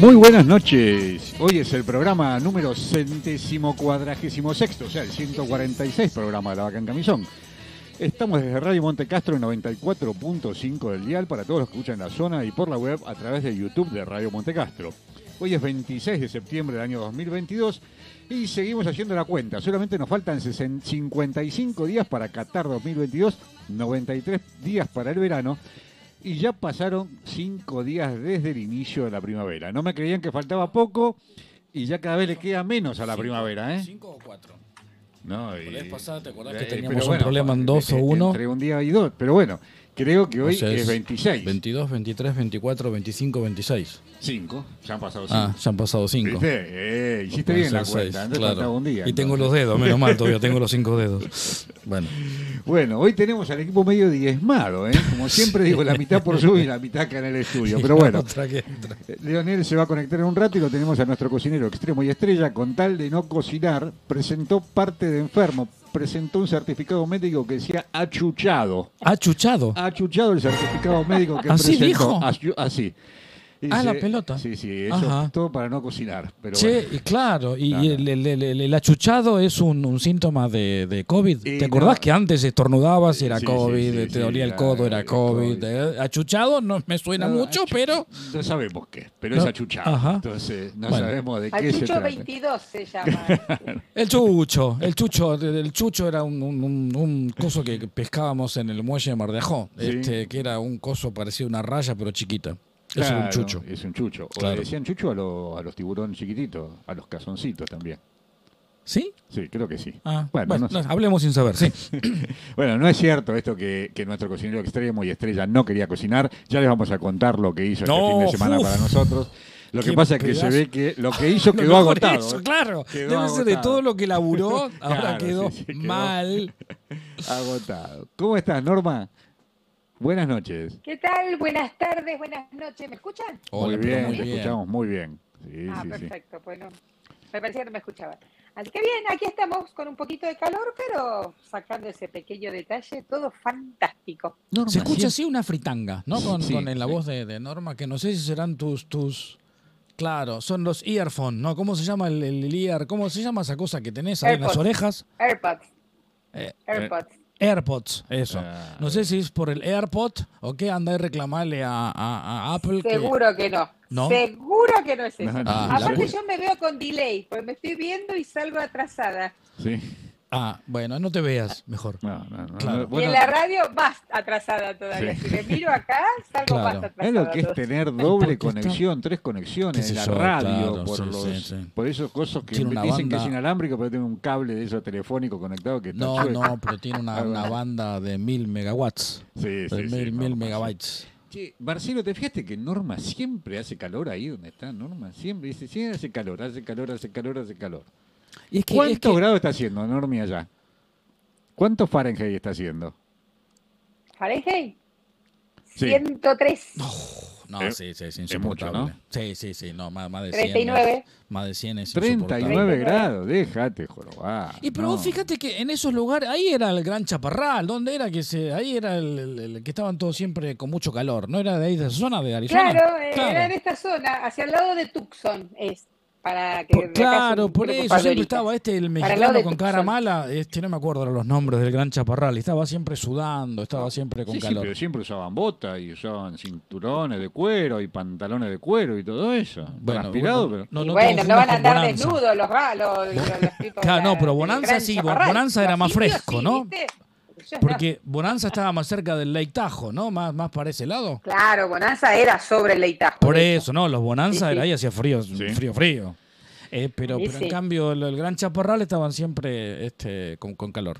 Muy buenas noches. Hoy es el programa número centésimo cuadragésimo sexto, o sea, el 146 programa de la Vaca en Camisón. Estamos desde Radio Monte Castro en 94.5 del dial para todos los que escuchan la zona y por la web a través de YouTube de Radio Monte Castro. Hoy es 26 de septiembre del año 2022 y seguimos haciendo la cuenta. Solamente nos faltan 55 días para Qatar 2022, 93 días para el verano y ya pasaron 5 días desde el inicio de la primavera. No me creían que faltaba poco y ya cada vez le queda menos a la primavera. ¿eh? ¿Cinco o cuatro? No, La y- vez pasada, ¿te acordás eh, que teníamos un bueno, problema en dos o uno? Entre un día y dos, pero bueno, creo que hoy O sea, es 26. 22, 23, 24, 25, 26. 5, ya han pasado 5. Ah, ya han pasado cinco. ¿Viste? Eh, hiciste bien la cuenta, seis, claro. un día. Y tengo los dedos, menos mal, todavía tengo los cinco dedos. Bueno, Bueno, hoy tenemos al equipo medio diezmado, ¿eh? Como siempre digo, la mitad por Zoom y la mitad acá en el estudio. Pero bueno, Leonel se va a conectar en un rato y lo tenemos a nuestro cocinero extremo y estrella. Con tal de no cocinar, presentó parte de enfermo. Presentó un certificado médico que decía achuchado. Achuchado. Achuchado el certificado médico que ¿Así presentó. dijo? Achu- Ah, la pelota. Sí, sí, eso Ajá. es todo para no cocinar. Pero Che, bueno. y claro, y el, el- el- el- el achuchado es un, un síntoma de, de COVID. Y ¿Te acordás no. que antes estornudabas y era Sí, COVID, sí, te sí, dolía el codo, era COVID? COVID. Eh, Achuchado no me suena No, mucho, achu- pero... No sabemos qué, pero No, es achuchado. ajá. Entonces, no Bueno. sabemos de qué se Achucho trata. 22 se llama. El chucho, el chucho, el chucho era un, un, un- un coso que pescábamos en el muelle de Mar de Ajó, Sí. este, que era un coso parecido a una raya pero chiquita. Era un chucho. Es un chucho. O Claro. le decían chucho a, lo- a los tiburones chiquititos, a los cazoncitos también. ¿Sí? Sí, creo que sí. Ah, Bueno, bueno, no sé. no, hablemos sin saber, sí. Bueno, no es cierto esto que, que nuestro cocinero extremo y estrella no quería cocinar. Ya les vamos a contar lo que hizo No, este fin de semana uf. para nosotros. Lo que pasa es que se ve que lo que hizo quedó agotado. eso, ¿eh? claro. Quedó Debe ser de todo lo que laburó, ahora Claro, quedó sí, sí, quedó. mal. Agotado. ¿Cómo estás, Norma? Buenas noches. ¿Qué tal? Buenas tardes, buenas noches. ¿Me escuchan? Hola, muy bien, muy te bien. escuchamos muy bien. Sí, ah, sí, sí. perfecto. Bueno, me parecía que no me escuchaban. Así que bien, aquí estamos con un poquito de calor, pero sacando ese pequeño detalle, todo fantástico. Norma, Se escucha sí. así una fritanga, ¿no? Con, Sí, con la sí. voz de, de Norma, que no sé si serán tus, tus. Claro, son los earphones, ¿no? ¿Cómo se llama el, el ear? ¿Cómo se llama esa cosa que tenés ahí en las orejas? AirPods. Eh, AirPods. AirPods, eso. Ah, No sé si es por el AirPod o qué anda y reclamarle a, a- a Apple. Seguro que no. ¿No? Seguro que no es eso. Ah, Aparte la- yo me veo con delay, porque me estoy viendo y salgo atrasada. Sí. Ah, bueno, no te veas mejor. No, no, no. Claro. y Bueno, en la radio más atrasada todavía. Sí. Si me miro acá, salgo Claro. más atrasada. Es lo que es tener doble Porque está- conexión, tres conexiones en la radio, claro, por, sí, los, sí, sí. por esos cosas que dicen que es banda- inalámbrico, pero tiene un cable de esos telefónico conectado que está No, chueco. no, pero tiene una, una banda de mil megawatts. Sí, De sí, mil, mil sí. megabytes. Che, Marcelo, ¿te fijaste que Norma siempre hace calor ahí donde está Norma? Siempre dice, siempre hace calor, hace calor, hace calor, hace calor. Y es que, ¿Cuántos es que- grados está haciendo Normi allá? ¿Cuánto Fahrenheit está haciendo? Fahrenheit. Sí. 103. No, Eh, sí, sí, es mucho, insoportable. ¿no? Sí, sí, sí, no, más, más de 100. 39. es- Más de 100 es insoportable. 39 grados, déjate jorobar. Y pero no. vos fíjate que en esos lugares, ahí era el Gran Chaparral, ¿dónde era que se, ahí era el, el- el que estaban todos siempre con mucho calor, ¿no era de ahí de esa zona de Arizona? Claro, Claro. era en esta zona, hacia el lado de Tucson, es para que Por- claro, por eso siempre estaba este, el mexicano de con cara mala, este, no me acuerdo los nombres del Gran Chaparral, y estaba siempre sudando, estaba siempre con Sí, sí, calor. pero siempre usaban botas y usaban cinturones de cuero y pantalones de cuero y todo eso. Bueno, Transpirado, bueno, pero... Y no bueno, no van a andar desnudos los. Los, los tipos Claro, de no, pero Bonanza sí. Bonanza era más fresco, sí, ¿no? ¿viste? Porque Bonanza estaba más cerca del Lake Tajo, ¿no? Más, más para ese lado. Claro, Bonanza era sobre el Leitajo. Por eso, ¿no? Los Bonanza Sí, era ahí hacía frío, Sí. frío, frío. Eh, pero, en cambio el, el Gran Chaparral estaban siempre este, con, con calor.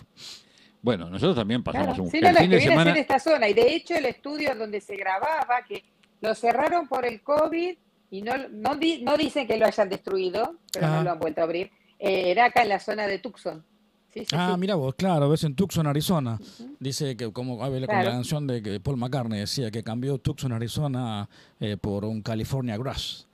Bueno, nosotros también pasamos Claro. un Sí, el no, no, fin de semana. esta zona. Y de hecho, el estudio donde se grababa, que lo cerraron por el COVID y no, no, di- no dicen que lo hayan destruido, pero Ah. no lo han vuelto a abrir, eh, era acá en la zona de Tucson. Sí, sí, Ah, sí. mira vos, claro, ves en Tucson, Arizona. Dice que como a ver, con la Claro. canción de que Paul McCartney decía que cambió Tucson, Arizona eh, por un California Grass.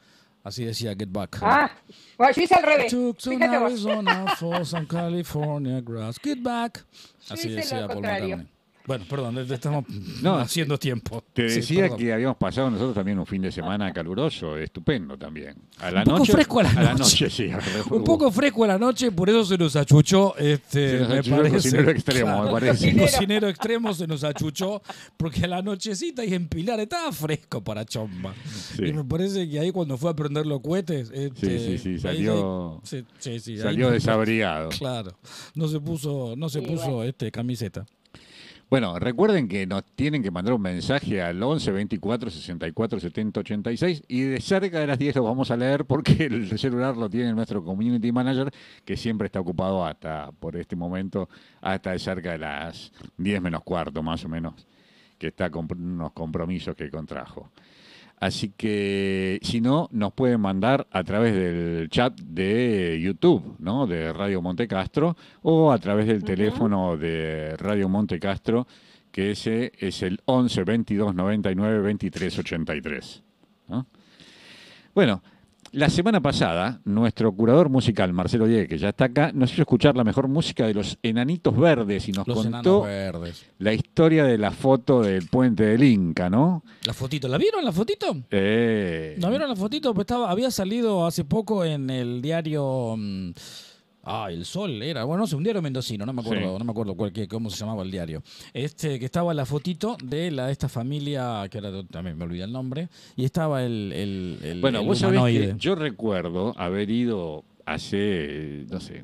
Así decía Get Back. Ah, bueno, yo hice al revés. Tucson. Arizona for some California Grass. Get Back. Así decía Paul contrario. McCartney. Bueno, perdón, estamos No, haciendo tiempo. Te Sí, decía perdón. que habíamos pasado nosotros también un fin de semana caluroso, estupendo también. A la Un poco noche, fresco a la noche. noche, sí. Un poco fresco a la noche, por eso se nos achuchó, este, Se nos me achuchó el cocinero extremo, me parece. El cocinero extremo se nos achuchó, porque a la nochecita y en Pilar estaba fresco para Chomba. Sí. Y me parece que ahí cuando fue a prender los cohetes... este, Sí, sí, sí, salió- ahí- sí, sí, sí, ahí Salió no- desabrigado. Claro, no se puso, no se puso bueno. este, camiseta. Bueno, recuerden que nos tienen que mandar un mensaje al 11 24 64 70 86 y de cerca de las 10 lo vamos a leer porque el celular lo tiene nuestro community manager que siempre está ocupado hasta por este momento, hasta de cerca de las 10 menos cuarto más o menos, que está con unos compromisos que contrajo. Así que si no, nos pueden mandar a través del chat de YouTube, ¿no? De Radio Monte Castro, o a través del teléfono de Radio Monte Castro, que ese es el 11 22 99 23 83. ¿no? Bueno, la semana pasada, nuestro curador musical, Marcelo Diego, que ya está acá, nos hizo escuchar la mejor música de los Enanitos Verdes y nos Los contó verdes. la historia de la foto del puente del Inca, ¿no? La fotito, ¿la vieron la fotito? Eh, ¿No vieron la fotito? Pues estaba, había salido hace poco en el diario. mm, Ah, El Sol era. Bueno, no sé, un diario mendocino, no me acuerdo, Sí. no me acuerdo cuál, qué- cómo se llamaba el diario. Este, que estaba la fotito de la esta familia, que ahora también me olvidé el nombre, y estaba el, el, el- Bueno, el vos sabés humanoide. que yo recuerdo haber ido hace, no sé,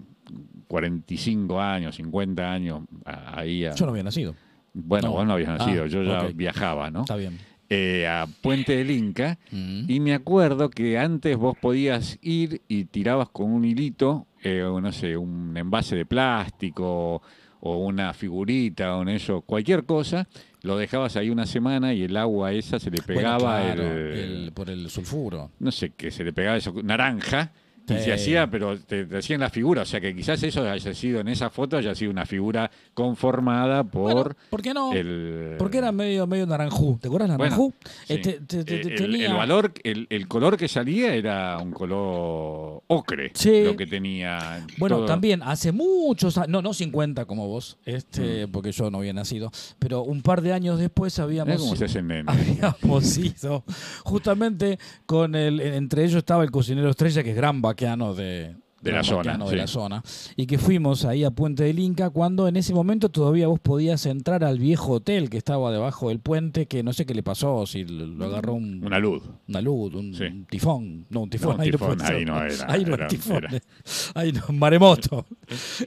45 años, 50 años ahí a... Yo no había nacido. bueno, no. vos no habías Ah, nacido, yo ya viajaba, ¿no? Está bien. Eh, a Puente del Inca. Mm. Y me acuerdo que antes vos podías ir y tirabas con un hilito, eh, no sé, un envase de plástico o una figurita o en eso, cualquier cosa, lo dejabas ahí una semana y el agua esa se le Bueno, pegaba claro, el, el- por el sulfuro. no sé, que se le pegaba eso, naranja. Y se hacía, pero te, te hacían la figura. O sea que quizás eso haya sido en esa foto, haya sido una figura conformada por Bueno, ¿Por qué no? el. Porque era medio, medio naranjú. ¿Te acuerdas Bueno, naranjú? sí. Este, te- te- Eh, el, tenía- el valor, el, el color que salía era un color ocre, Sí. lo que tenía. Bueno, todo. también hace muchos años, no, no 50 como vos, este, Mm. porque yo no había nacido, pero un par de años después habíamos, cómo se habíamos ido justamente con el, entre ellos estaba el cocinero estrella, que es gran de, De la zona, de sí. la zona, y que fuimos ahí a Puente del Inca cuando en ese momento todavía vos podías entrar al viejo hotel que estaba debajo del puente, que no sé qué le pasó, si lo agarró un, Una luz. una luz, un Sí. tifón. No, un tifón, No, un ahí, no tifón, puede ser. ahí no era, Ahí no era- tifón. era- Ahí no, maremoto.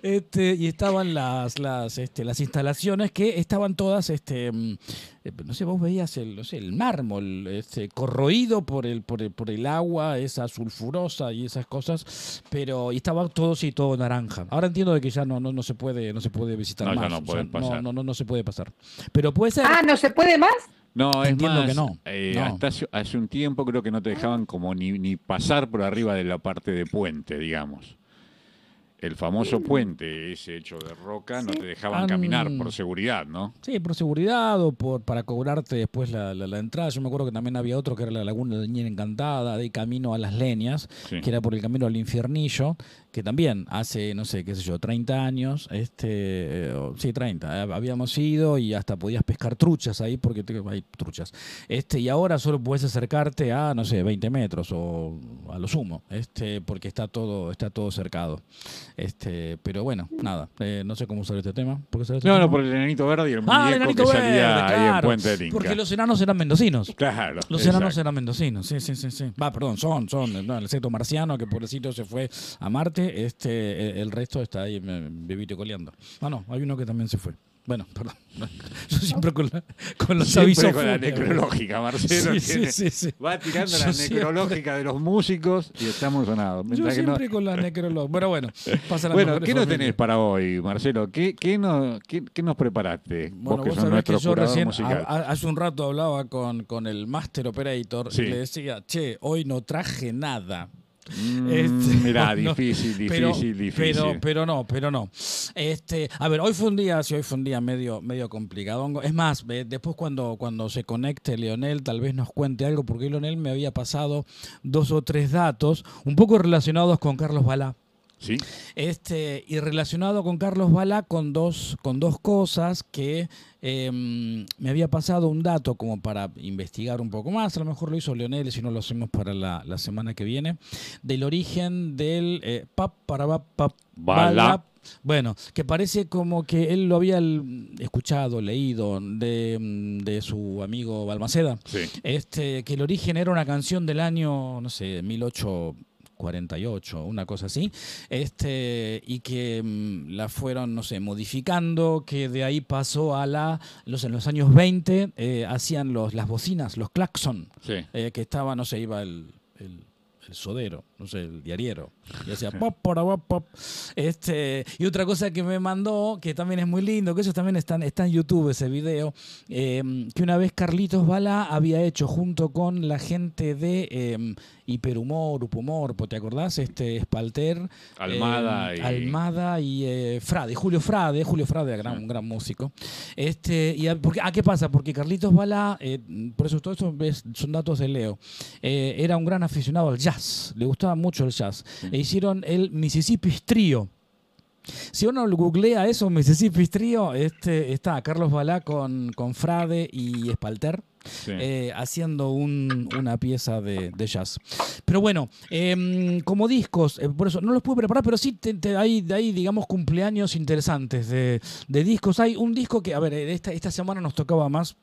Este, y estaban las, las, este, las instalaciones que estaban todas, este, no sé, vos veías el, no sé, el mármol este, corroído por el, por el, por el agua, esa sulfurosa y esas cosas, pero y estaba todo sí, todo naranja. Ahora entiendo de que ya no, no, no se puede, no se puede visitar No, más. no o sea, pasar. no, no, no se puede pasar. Pero puede ser. Ah, ¿no se puede más? No, es Entiendo más, que no. eh, No. hasta hace, hace un tiempo creo que no te dejaban como ni, ni pasar por arriba de la parte de puente, digamos. El famoso puente, ese hecho de roca, no te dejaban caminar por seguridad, ¿no? Sí, por seguridad o por, para cobrarte después la, la- la entrada. Yo me acuerdo que también había otro que era la Laguna de Ñera Encantada, de camino a las leñas, Sí. que era por el camino al infiernillo, que también hace, no sé, qué sé yo, 30 años, este, eh, sí, 30, eh, habíamos ido y hasta podías pescar truchas ahí, porque te- hay truchas. Este, y ahora solo puedes acercarte a, no sé, 20 metros o a lo sumo, este, porque está todo, está todo cercado. Este, pero bueno, nada, eh, no sé cómo usar este tema. ¿Por qué sale este No, tema? no, por el enanito verde y el Ah, el muñeco enanito que verde, salía ahí en claro, Puente del Inca. Porque los enanos eran mendocinos. Claro. Los exacto. enanos eran mendocinos, sí, sí, sí, sí. Va, perdón, son, son. no, el secto marciano, que pobrecito se fue a Marte, este, eh, el resto está ahí y coleando. Ah, no, hay uno que también se fue. Bueno, perdón. Yo siempre con, la- con los Siempre avisos con la necrológica, Marcelo. Sí, sí, tiene- sí, sí. Va tirando Yo la siempre- necrológica de los músicos y estamos sonados. Yo que no- siempre con la necrológica. Pero bueno, pasa la Bueno, ¿qué nos tenés para hoy, Marcelo? ¿Qué, qué, nos, qué, qué nos preparaste? Bueno, vos vos sabés que yo recién, a- hace un rato hablaba con, con el Master Operator y le decía, che, hoy no traje nada. Mm, Este, mirá, no, difícil, difícil, pero, difícil. Pero, pero no, pero no. Este, a ver, hoy fue un día, sí, hoy fue un día medio, medio complicado. Es más, después cuando, cuando se conecte Leonel, tal vez nos cuente algo, porque Leonel me había pasado dos o tres datos un poco relacionados con Carlos Balá. Sí. Este, y relacionado con Carlos Balá con dos, con dos cosas que em, me había pasado un dato como para investigar un poco más, a lo mejor lo hizo Leonel, si no lo hacemos para la, la semana que viene, del origen del eh, pap para pap, Balá. Bueno, que parece como que él lo había escuchado, leído de, mm, de su amigo Balmaceda, Sí. este, que el origen era una canción del año, no sé, 1848, una cosa así, este, y que mm, la fueron, no sé, modificando, que de ahí pasó a la, los, en los años 20, eh, hacían los, las bocinas, los claxon, Sí. eh, que estaba, no sé, iba el, el, el sodero, no sé, el diariero, y hacía pop, pora, pop, pop. Este, y otra cosa que me mandó, que también es muy lindo, que eso también está, en- está en YouTube, ese video, eh, que una vez Carlitos Balá había hecho junto con la gente de eh, Hiperhumor, Upumor, ¿te acordás? Este, Spalter, Almada eh, y- Almada y eh, Frade, Julio Frade, Julio Frade, gran, un gran músico. Este, y a, porque, ¿a qué pasa? Porque Carlitos Balá, eh, por eso todo esto es- son datos de Leo, eh, era un gran aficionado al jazz, le gustaba mucho el jazz. E hicieron el Mississippi Trio. Si uno googlea eso, Mississippi Trio, este, está Carlos Balá con, con Frade y Spalter. Sí. eh, haciendo un- una pieza de, de jazz. Pero bueno, em, como discos, eh, por eso no los pude preparar, pero sí te- te- hay, hay, digamos, cumpleaños interesantes de, de discos. Hay un disco que, a ver, eh, esta, esta semana nos tocaba más.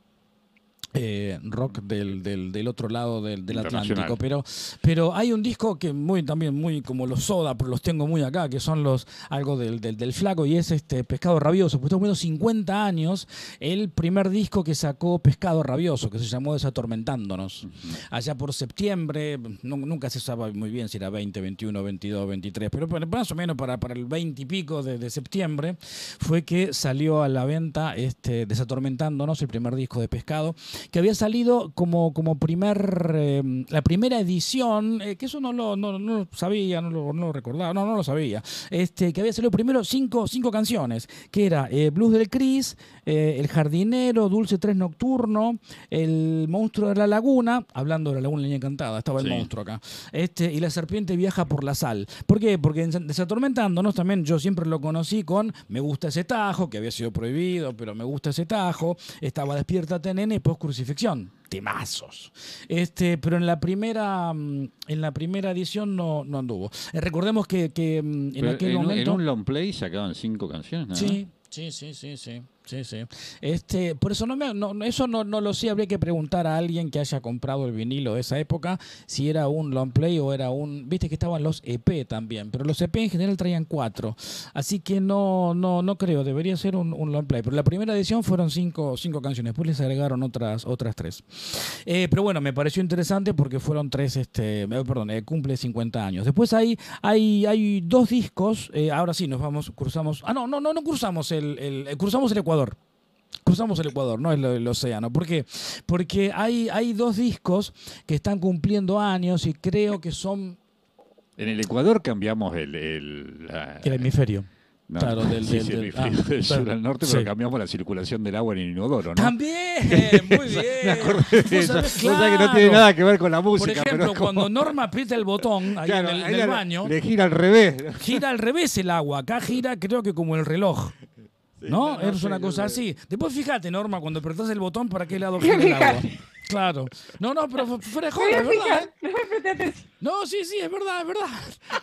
Eh, rock del, del, del otro lado del. Atlántico, pero, pero hay un disco que muy también muy como los soda, pero los tengo muy acá, que son los algo del, del, flaco y es este Pescado Rabioso, pues está cumpliendo 50 años el primer disco que sacó Pescado Rabioso, que se llamó Desatormentándonos. Allá por septiembre, nu- nunca se sabe muy bien si era 20, 21, 22, 23, pero más o menos para, para el 20 y pico de, de septiembre fue que salió a la venta este Desatormentándonos, el primer disco de Pescado, que había salido como, como primer, eh, la primera edición, eh, que eso no lo, no, no lo sabía, no lo, no lo recordaba, no, no lo sabía, este, que había salido primero cinco, cinco canciones, que era eh, Blues del Cris, eh, El Jardinero, Dulce Tres Nocturno, El Monstruo de la Laguna, hablando de la Laguna Leña Encantada, estaba el Sí. monstruo acá, este, y La Serpiente Viaja por la Sal. ¿Por qué? Porque en Desatormentándonos también yo siempre lo conocí con Me gusta ese tajo, que había sido prohibido, pero me gusta ese tajo, estaba Despiértate Nene y Post Crucifixión. Temazos. Este, pero en la primera mm, en la primera edición no, no anduvo. Eh, recordemos que, que, mm, en Pero aquel en, un- en momento. un long play sacaban cinco canciones, ¿no? Sí, sí, sí, sí, sí, sí, sí. Este, por eso no me, no, eso no, no lo sé, habría que preguntar a alguien que haya comprado el vinilo de esa época si era un long play o era un, viste que estaban los EP también, pero los EP en general traían cuatro, así que no, no, no creo, debería ser un, long play. Pero la primera edición fueron cinco, cinco canciones, después les agregaron otras, otras tres. Eh, pero bueno, me pareció interesante porque fueron tres, este, eh, perdón, eh, cumple 50 años. Después hay, hay, hay dos discos, ahora sí, nos vamos, cruzamos, ah, no, no, no, no cruzamos el, el- cruzamos el. Cruzamos el Ecuador, no el, el océano. ¿Por qué? Porque hay, hay dos discos que están cumpliendo años y creo que son En el Ecuador cambiamos el... el, la- el hemisferio. no, claro, del- sí, del- del- hemisferio ah, del sur claro. al norte, Sí. pero cambiamos la circulación del agua en el inodoro, ¿no? También, muy bien. Me acordé de eso. sabés, O sea que no claro. tiene nada que ver con la Por música. ejemplo, pero como- cuando Norma aprieta el botón ahí Claro, en el, ahí en la- baño, Le gira al revés. gira al revés el agua. Acá gira, creo que como el reloj. ¿No? no, no es una no cosa así. Después fíjate, Norma, cuando apretás el botón, ¿para qué lado gira el agua? Claro. No, no, pero fu- fuera de es verdad. fijar, ¿eh? No sí, sí, es verdad, es verdad.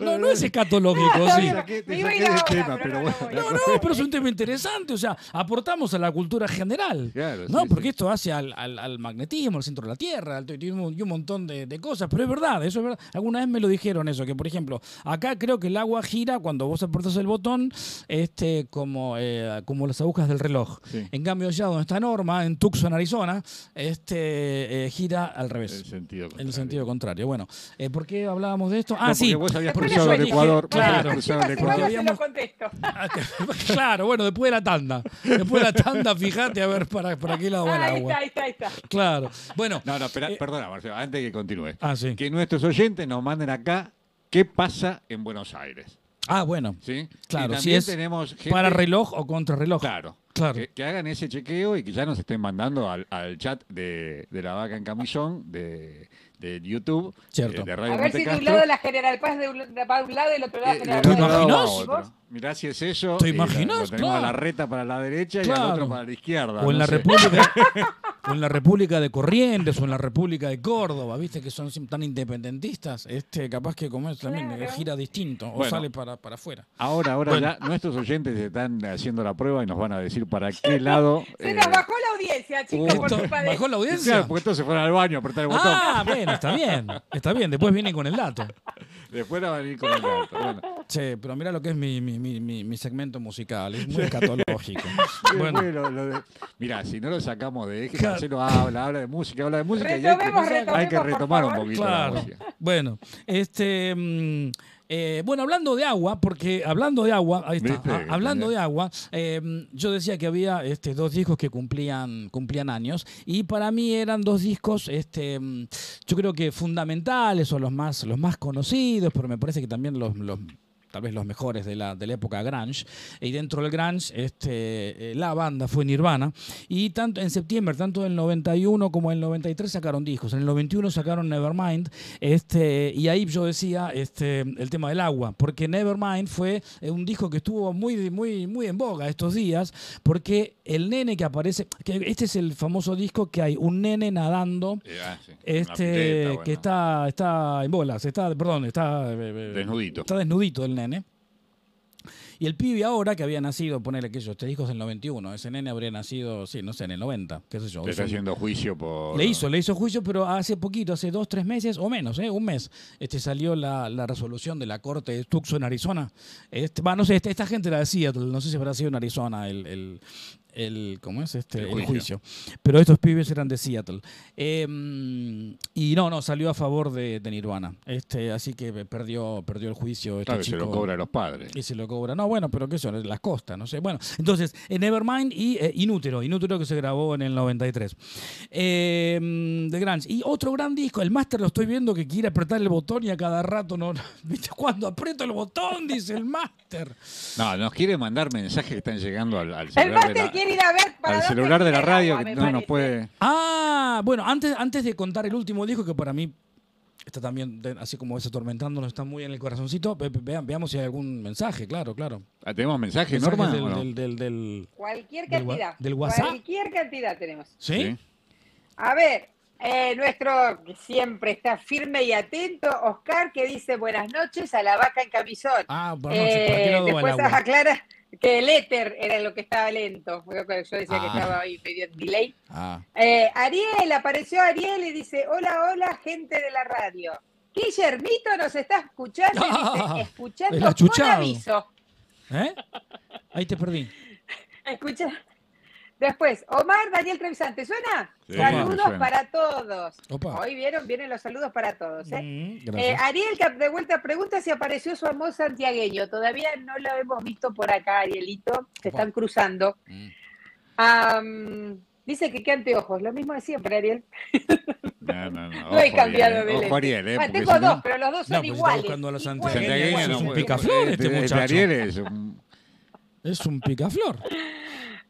No, no es escatológico, sí. saqué- te saqué del tema, pero no, bueno. no pero es un tema interesante, o sea, aportamos a la cultura general. Claro, no, sí, porque sí. esto hace al, al- al magnetismo, al centro de la Tierra, al- y un, y un montón de, de cosas, pero es verdad, eso es verdad. Alguna vez me lo dijeron eso, que por ejemplo, acá creo que el agua gira cuando vos apretas el botón, este, como, eh, como las agujas del reloj. Sí. En cambio, allá donde está Norma, en Tucson, Arizona, este, eh, gira al revés. El sentido En el sentido contrario. Bueno, eh, ¿por qué hablábamos de esto? Ah, No, sí. porque vos habías Después cruzado el Ecuador. claro. Ah, claro, bueno, después de la tanda. Después de la tanda, fíjate a ver para, para qué lado va el Ahí agua. está, ahí está, ahí está. Claro. Bueno. No, no, espera, Eh, perdona, Marcelo, antes que continúe. Ah, sí. Que nuestros oyentes nos manden acá qué pasa en Buenos Aires. Ah, bueno. ¿sí? Claro, si también es tenemos gente- Para reloj o contra reloj. Claro. Claro. Que, que hagan ese chequeo y que ya nos estén mandando al, al chat de, de la vaca en camisón de, de YouTube, Cierto. eh, de Radio A ver si de un lado la General Paz de un, de va de un lado y el otro lado Eh, General de ¿Te un Paz. lado a imaginas? otro. Mirá si es eso. ¿Te y la- imaginas? Lo tenemos a la Claro. reta para la derecha y Claro. al otro para la izquierda. O en no la sé. República o en la República de Corrientes o en la República de Córdoba, viste que son tan independentistas, este capaz que como es también eh, Claro. gira distinto o Bueno. sale para, para afuera. Ahora, ahora Bueno. ya nuestros oyentes están haciendo la prueba y nos van a decir para qué lado. Se eh, nos bajó la audiencia, chicos, por culpa de ¿Bajó la audiencia? Claro, porque entonces fueron al baño a apretar el botón. Ah, bueno, está bien, está bien, después vienen con el dato. Después van a venir con el dato. Bueno, Sí, pero mira lo que es mi, mi, mi, mi- mi segmento musical, es muy escatológico. Bueno, después lo- lo de- mirá, si no lo sacamos de eje, Claro. Marcelo habla, habla de música, habla de música y hay que, Retomemos, hay que retomemos, retomar un poquito la Claro. música. Bueno, este. mm, eh, bueno, hablando de agua, porque hablando de agua, ahí está, ¿Viste? ah, hablando de agua, eh, yo decía que había este, dos discos que cumplían, cumplían años y para mí eran dos discos, este, mm, yo creo que fundamentales o los más, los más conocidos, pero me parece que también los, los- tal vez los mejores de la, de la época grunge. Y dentro del grunge, este, eh, la banda fue Nirvana. Y tanto en septiembre, tanto del 91 como el 93 sacaron discos. En el 91 sacaron Nevermind. Este, y ahí yo decía este, el tema del agua, porque Nevermind fue eh, un disco que estuvo muy, muy, muy en boga estos días, porque el nene que aparece, que este es el famoso disco que hay un nene nadando. Eh, ah, sí, Este pileta, que está, está en bolas, está, perdón, está Desnudito. Está desnudito el nene. Y el pibe ahora que había nacido, ponele que yo, este disco es del 91, ese nene habría nacido, sí, no sé, en el 90, qué sé yo. Le está hizo- haciendo juicio por. le hizo, le hizo juicio, pero hace poquito, hace dos, tres meses o menos, ¿eh? un mes, este salió la, la resolución de la corte de Tucson en Arizona. Este, no sé, esta, esta gente era de Seattle, no sé si habrá sido en Arizona el, el, el- ¿cómo es este? El El juicio. Pero estos pibes eran de Seattle. Eh, y no, no, salió a favor de, de Nirvana. Este, así que perdió, perdió el juicio. Este Claro, se lo cobra a los padres. Y se lo cobra. No, bueno, pero qué son, las costas, no sé. Bueno, entonces, eh, Nevermind y eh, Inútero. Inútero que se grabó en el 93. Eh, de Grunge. Y otro gran disco, el Master lo estoy viendo que quiere apretar el botón y a cada rato no. ¿Viste? Cuando aprieto el botón, dice el Master. No, nos quiere mandar mensajes que están llegando al, al El celular la, quiere ir a ver para al celular de la radio agua, que no nos puede. Ah, bueno, antes, antes de contar el último disco, que para mí está también, así como es atormentándonos, está muy en el corazoncito, ve- ve- vean, veamos si hay algún mensaje, claro, claro. Ah, ¿Tenemos mensajes, Mensajes Norma? del- o no? del- del- del- Cualquier cantidad. del WhatsApp. Cualquier cantidad tenemos. ¿Sí? Sí. A ver, eh, nuestro que siempre está firme y atento, Oscar, que dice buenas noches a la vaca en camisón. Ah, bueno, no sé, ¿para qué Eh, después agua? aclara que el éter era lo que estaba lento. Yo decía que Ah. estaba ahí medio en delay. Ah, Eh, Ariel, apareció Ariel y dice, hola, hola, gente de la radio. Guillermito nos está escuchando, Ah, dice, escuchando con aviso. ¿eh? Ahí te perdí. Escucha. Después, Omar Daniel Trevisante, ¿suena? Sí, saludos suena. para todos. Opa. Hoy vieron, vienen los saludos para todos. ¿eh? Mm, Eh. Ariel, que de vuelta pregunta si apareció su amor santiagueño. Todavía no lo hemos visto por acá, Arielito. Se Opa. están cruzando. Mm. Dice que qué anteojos, lo mismo de siempre, Ariel. No, no, no. No he ojo, cambiado de Ojo, lente. Ariel, ¿eh? Bueno, tengo si no- dos, pero los dos son No, pues iguales. buscando a los santiagueños. Santiagueño, es un picaflor este este- este muchacho. Ariel es un- Es un picaflor.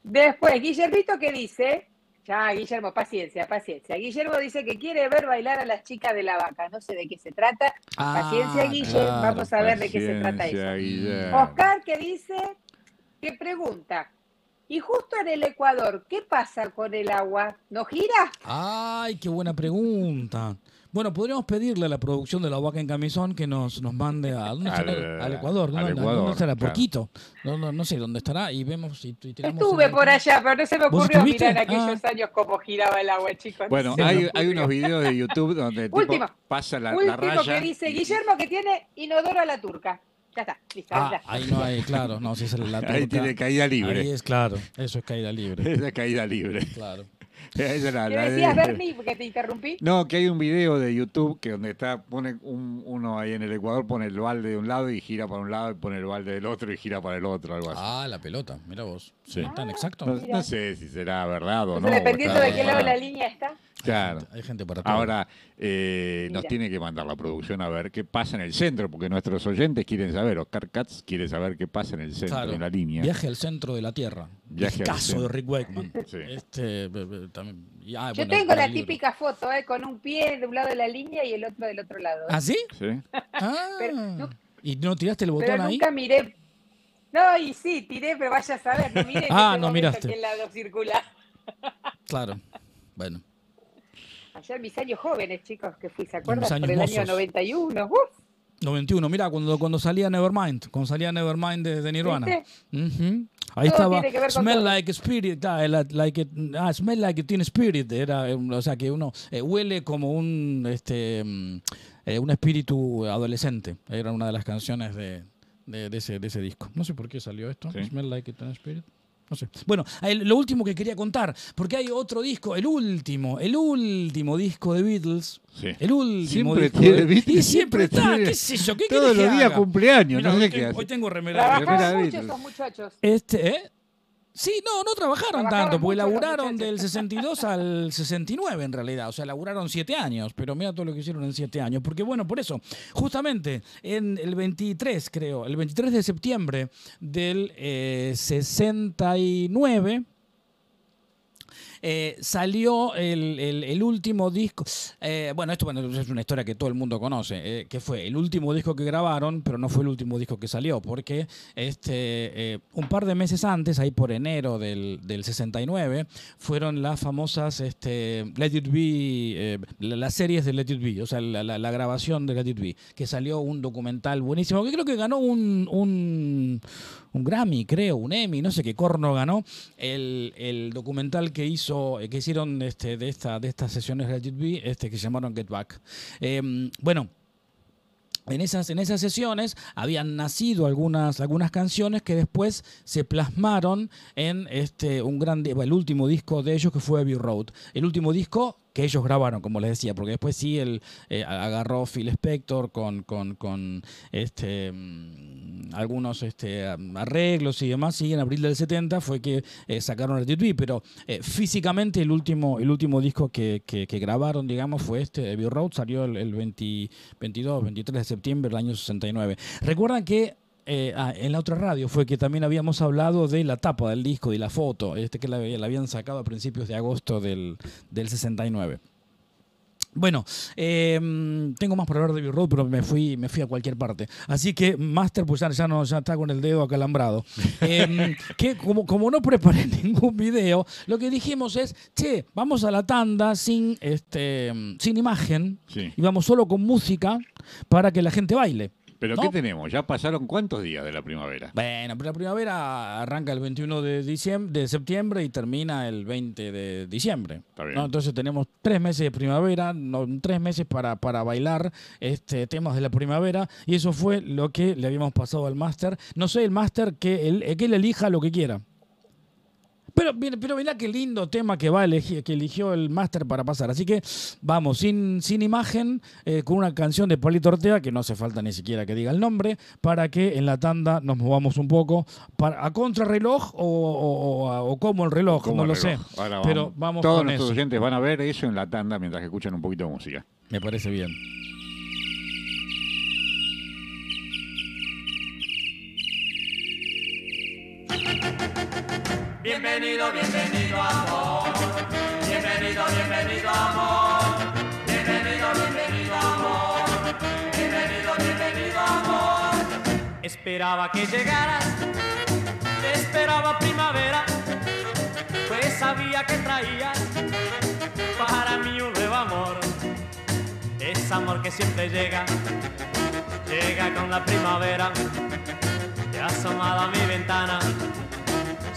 Después, Guillermito que dice, ya, Guillermo, paciencia, paciencia. Guillermo dice que quiere ver bailar a las chicas de la vaca. No sé de qué se trata. Paciencia, Ah, Guille. claro. Vamos a ver de qué se trata Paciencia, eso. Guillermo. Oscar que dice, que pregunta, y justo en el Ecuador, ¿qué pasa con el agua? ¿No gira? Ay, qué buena pregunta. Bueno, podríamos pedirle a la producción de la vaca en camisón que nos, nos mande a, ¿dónde Al- estará? al Ecuador. al ¿Dónde, Ecuador, ¿dónde estará? claro. Por Quito. No, no, no sé dónde estará y vemos si y tiramos Estuve el- por allá, pero no se me ¿Vos ocurrió mirar en aquellos Ah. años cómo giraba el agua, chicos. No Bueno, hay, hay unos videos de YouTube donde el tipo pasa la, la Último raya. que dice y- Guillermo que tiene inodoro a la turca. Ya está, listo. ahí Ah, está. ahí no hay, claro, no, si es la Ahí turca. tiene caída libre. Ahí es claro, eso es caída libre, Esa caída libre. claro. Esa es la- ¿Qué la de- decías, Bernie? Porque te interrumpí. No, que hay un video de YouTube que donde está, pone un, uno ahí en el Ecuador, pone el balde de un lado y gira para un lado, y pone el balde del otro y gira para el otro, algo así. Ah, la pelota, mira vos. Sí. ¿Tan exacto? no, no sé si será verdad o no. dependiendo de qué lado de la línea está. Claro. Hay gente para todo. Ahora, eh, nos tiene que mandar la producción a ver qué pasa en el centro, porque nuestros oyentes quieren saber, Oscar Katz quiere saber qué pasa en el centro, Claro. en la línea. Viaje al centro de la Tierra. Viaje caso de Rick Wakeman. Sí. Este, también, y- ah, Yo bueno, tengo la el típica foto, ¿eh? con un pie de un lado de la línea y el otro del otro lado. ¿Ah, sí? ¿Sí? Ah. Pero no- ¿Y no tiraste el Pero botón ahí? nunca miré. No, y sí, tiré, pero vaya a saber, no miré. Ah, no miraste. qué lado circular. Claro. Bueno. Ayer mis años jóvenes, chicos, que fui, ¿se Mis acuerdan? años Por el año mozos. 91. ¡Uf! 91, mira, cuando, cuando salía Nevermind, cuando salía Nevermind de, de Nirvana. Ahí Todo estaba tiene que ver con Smell todo. Like Spirit, ah, el- like it- ah, Smell Like It Teen Spirit, era, eh, o sea, que uno eh, huele como un, este, mm, eh, un espíritu adolescente. Era una de las canciones de, de, de ese, de ese disco. No sé por qué salió esto, Sí. Smell Like It Teen Spirit. No sé. Bueno, el- lo último que quería contar, porque hay otro disco, el último, el último disco de Beatles. Sí. El último Siempre disco tiene de- Beatles, Y siempre, siempre está, tiene- qué sé yo, ¿qué Todos los días haga? cumpleaños, Mira, no hoy sé qué tengo- hace. Hoy tengo remera. Remera mucho Beatles. esos muchachos. Este, ¿eh? Sí, no, no trabajaron tanto, porque laburaron del 62 al 69 en realidad, o sea, laburaron siete años, pero mira todo lo que hicieron en siete años, porque bueno, por eso, justamente en el 23, creo, el 23 de septiembre del eh, 69, eh, salió el, el- último disco. eh, bueno, esto bueno, es una historia que todo el mundo conoce, eh, que fue el último disco que grabaron, pero no fue el último disco que salió, porque este, un par de meses antes, ahí por enero del, del 69, fueron las famosas este, Let It Be, la- las series de Let It Be, o sea, la, la- la grabación de Let It Be, que salió un documental buenísimo, que creo que ganó un, un, un Grammy, creo, un Emmy, no sé qué corno ganó, el, el documental que hizo, eh, que hicieron este, de, esta, de estas sesiones de Let It Be, este, que llamaron Get Back. Eh, bueno, en esas, en esas sesiones habían nacido algunas, algunas canciones que después se plasmaron en este, un gran, el último disco de ellos que fue Abbey Road. El último disco que ellos grabaron, como les decía, porque después sí él eh, agarró Phil Spector con, con, con este, mm, algunos este, arreglos y demás, y en abril del 70 fue que eh, sacaron Let It Be, pero eh, físicamente el último, el último disco que, que- grabaron, digamos, fue este, Abbey Road, salió el, el 20 22, 23 de septiembre del año 69. Recuerdan que eh, ah, en la otra radio fue que también habíamos hablado de la tapa del disco y la foto, este que la, la habían sacado a principios de agosto del, del 69. Bueno, eh, tengo más para hablar de Abbey Road, pero me fui, me fui a cualquier parte. Así que Master pues ya, ya no, ya está con el dedo acalambrado. Eh, que como, como no preparé ningún video, lo que dijimos es, che, vamos a la tanda sin, este, sin imagen Sí. y vamos solo con música para que la gente baile. ¿Pero ¿No? qué tenemos? ¿Ya pasaron cuántos días de la primavera? Bueno, pero la primavera arranca el 21 de, diciembre, de septiembre y termina el 20 de diciembre. Está bien. ¿no? Entonces tenemos tres meses de primavera, no, tres meses para, para bailar este, temas de la primavera y eso fue lo que le habíamos pasado al máster. No sé, el máster que él, que él elija lo que quiera. Pero, pero mirá qué lindo tema que va a elegir, que eligió el máster para pasar. Así que vamos, sin, sin imagen, eh, con una canción de Palito Ortega, que no hace falta ni siquiera que diga el nombre, para que en la tanda nos movamos un poco para, a contrarreloj o, o, o a- o como el reloj, ¿Cómo no lo el sé. reloj? Ahora Pero vamos Todos con nuestros eso. oyentes van a ver eso en la tanda mientras que escuchan un poquito de música. Me parece bien. Bienvenido, bienvenido amor. Bienvenido, bienvenido amor. Bienvenido, bienvenido amor. Bienvenido, bienvenido amor. Esperaba que llegaras. Esperaba primavera. Pues sabía que traías para mí un nuevo amor. Es amor que siempre llega. Llega con la primavera. Te asomado a mi ventana.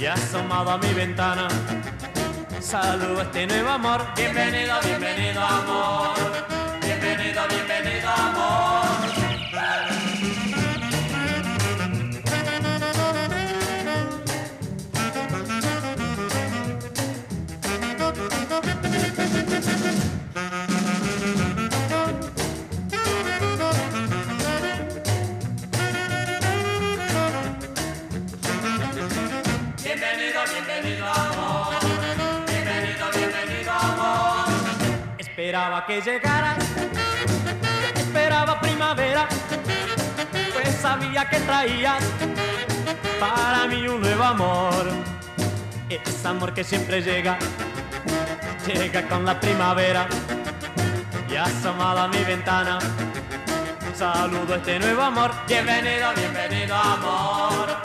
y asomado a mi ventana. Saludo a este nuevo amor. Bienvenido, bienvenido amor. Bienvenido, bienvenido. Que llegaras, esperaba primavera, pues sabía que traías para mí un nuevo amor. Es amor que siempre llega, llega con la primavera y asomado a mi ventana. Saludo este nuevo amor. Bienvenido, bienvenido amor.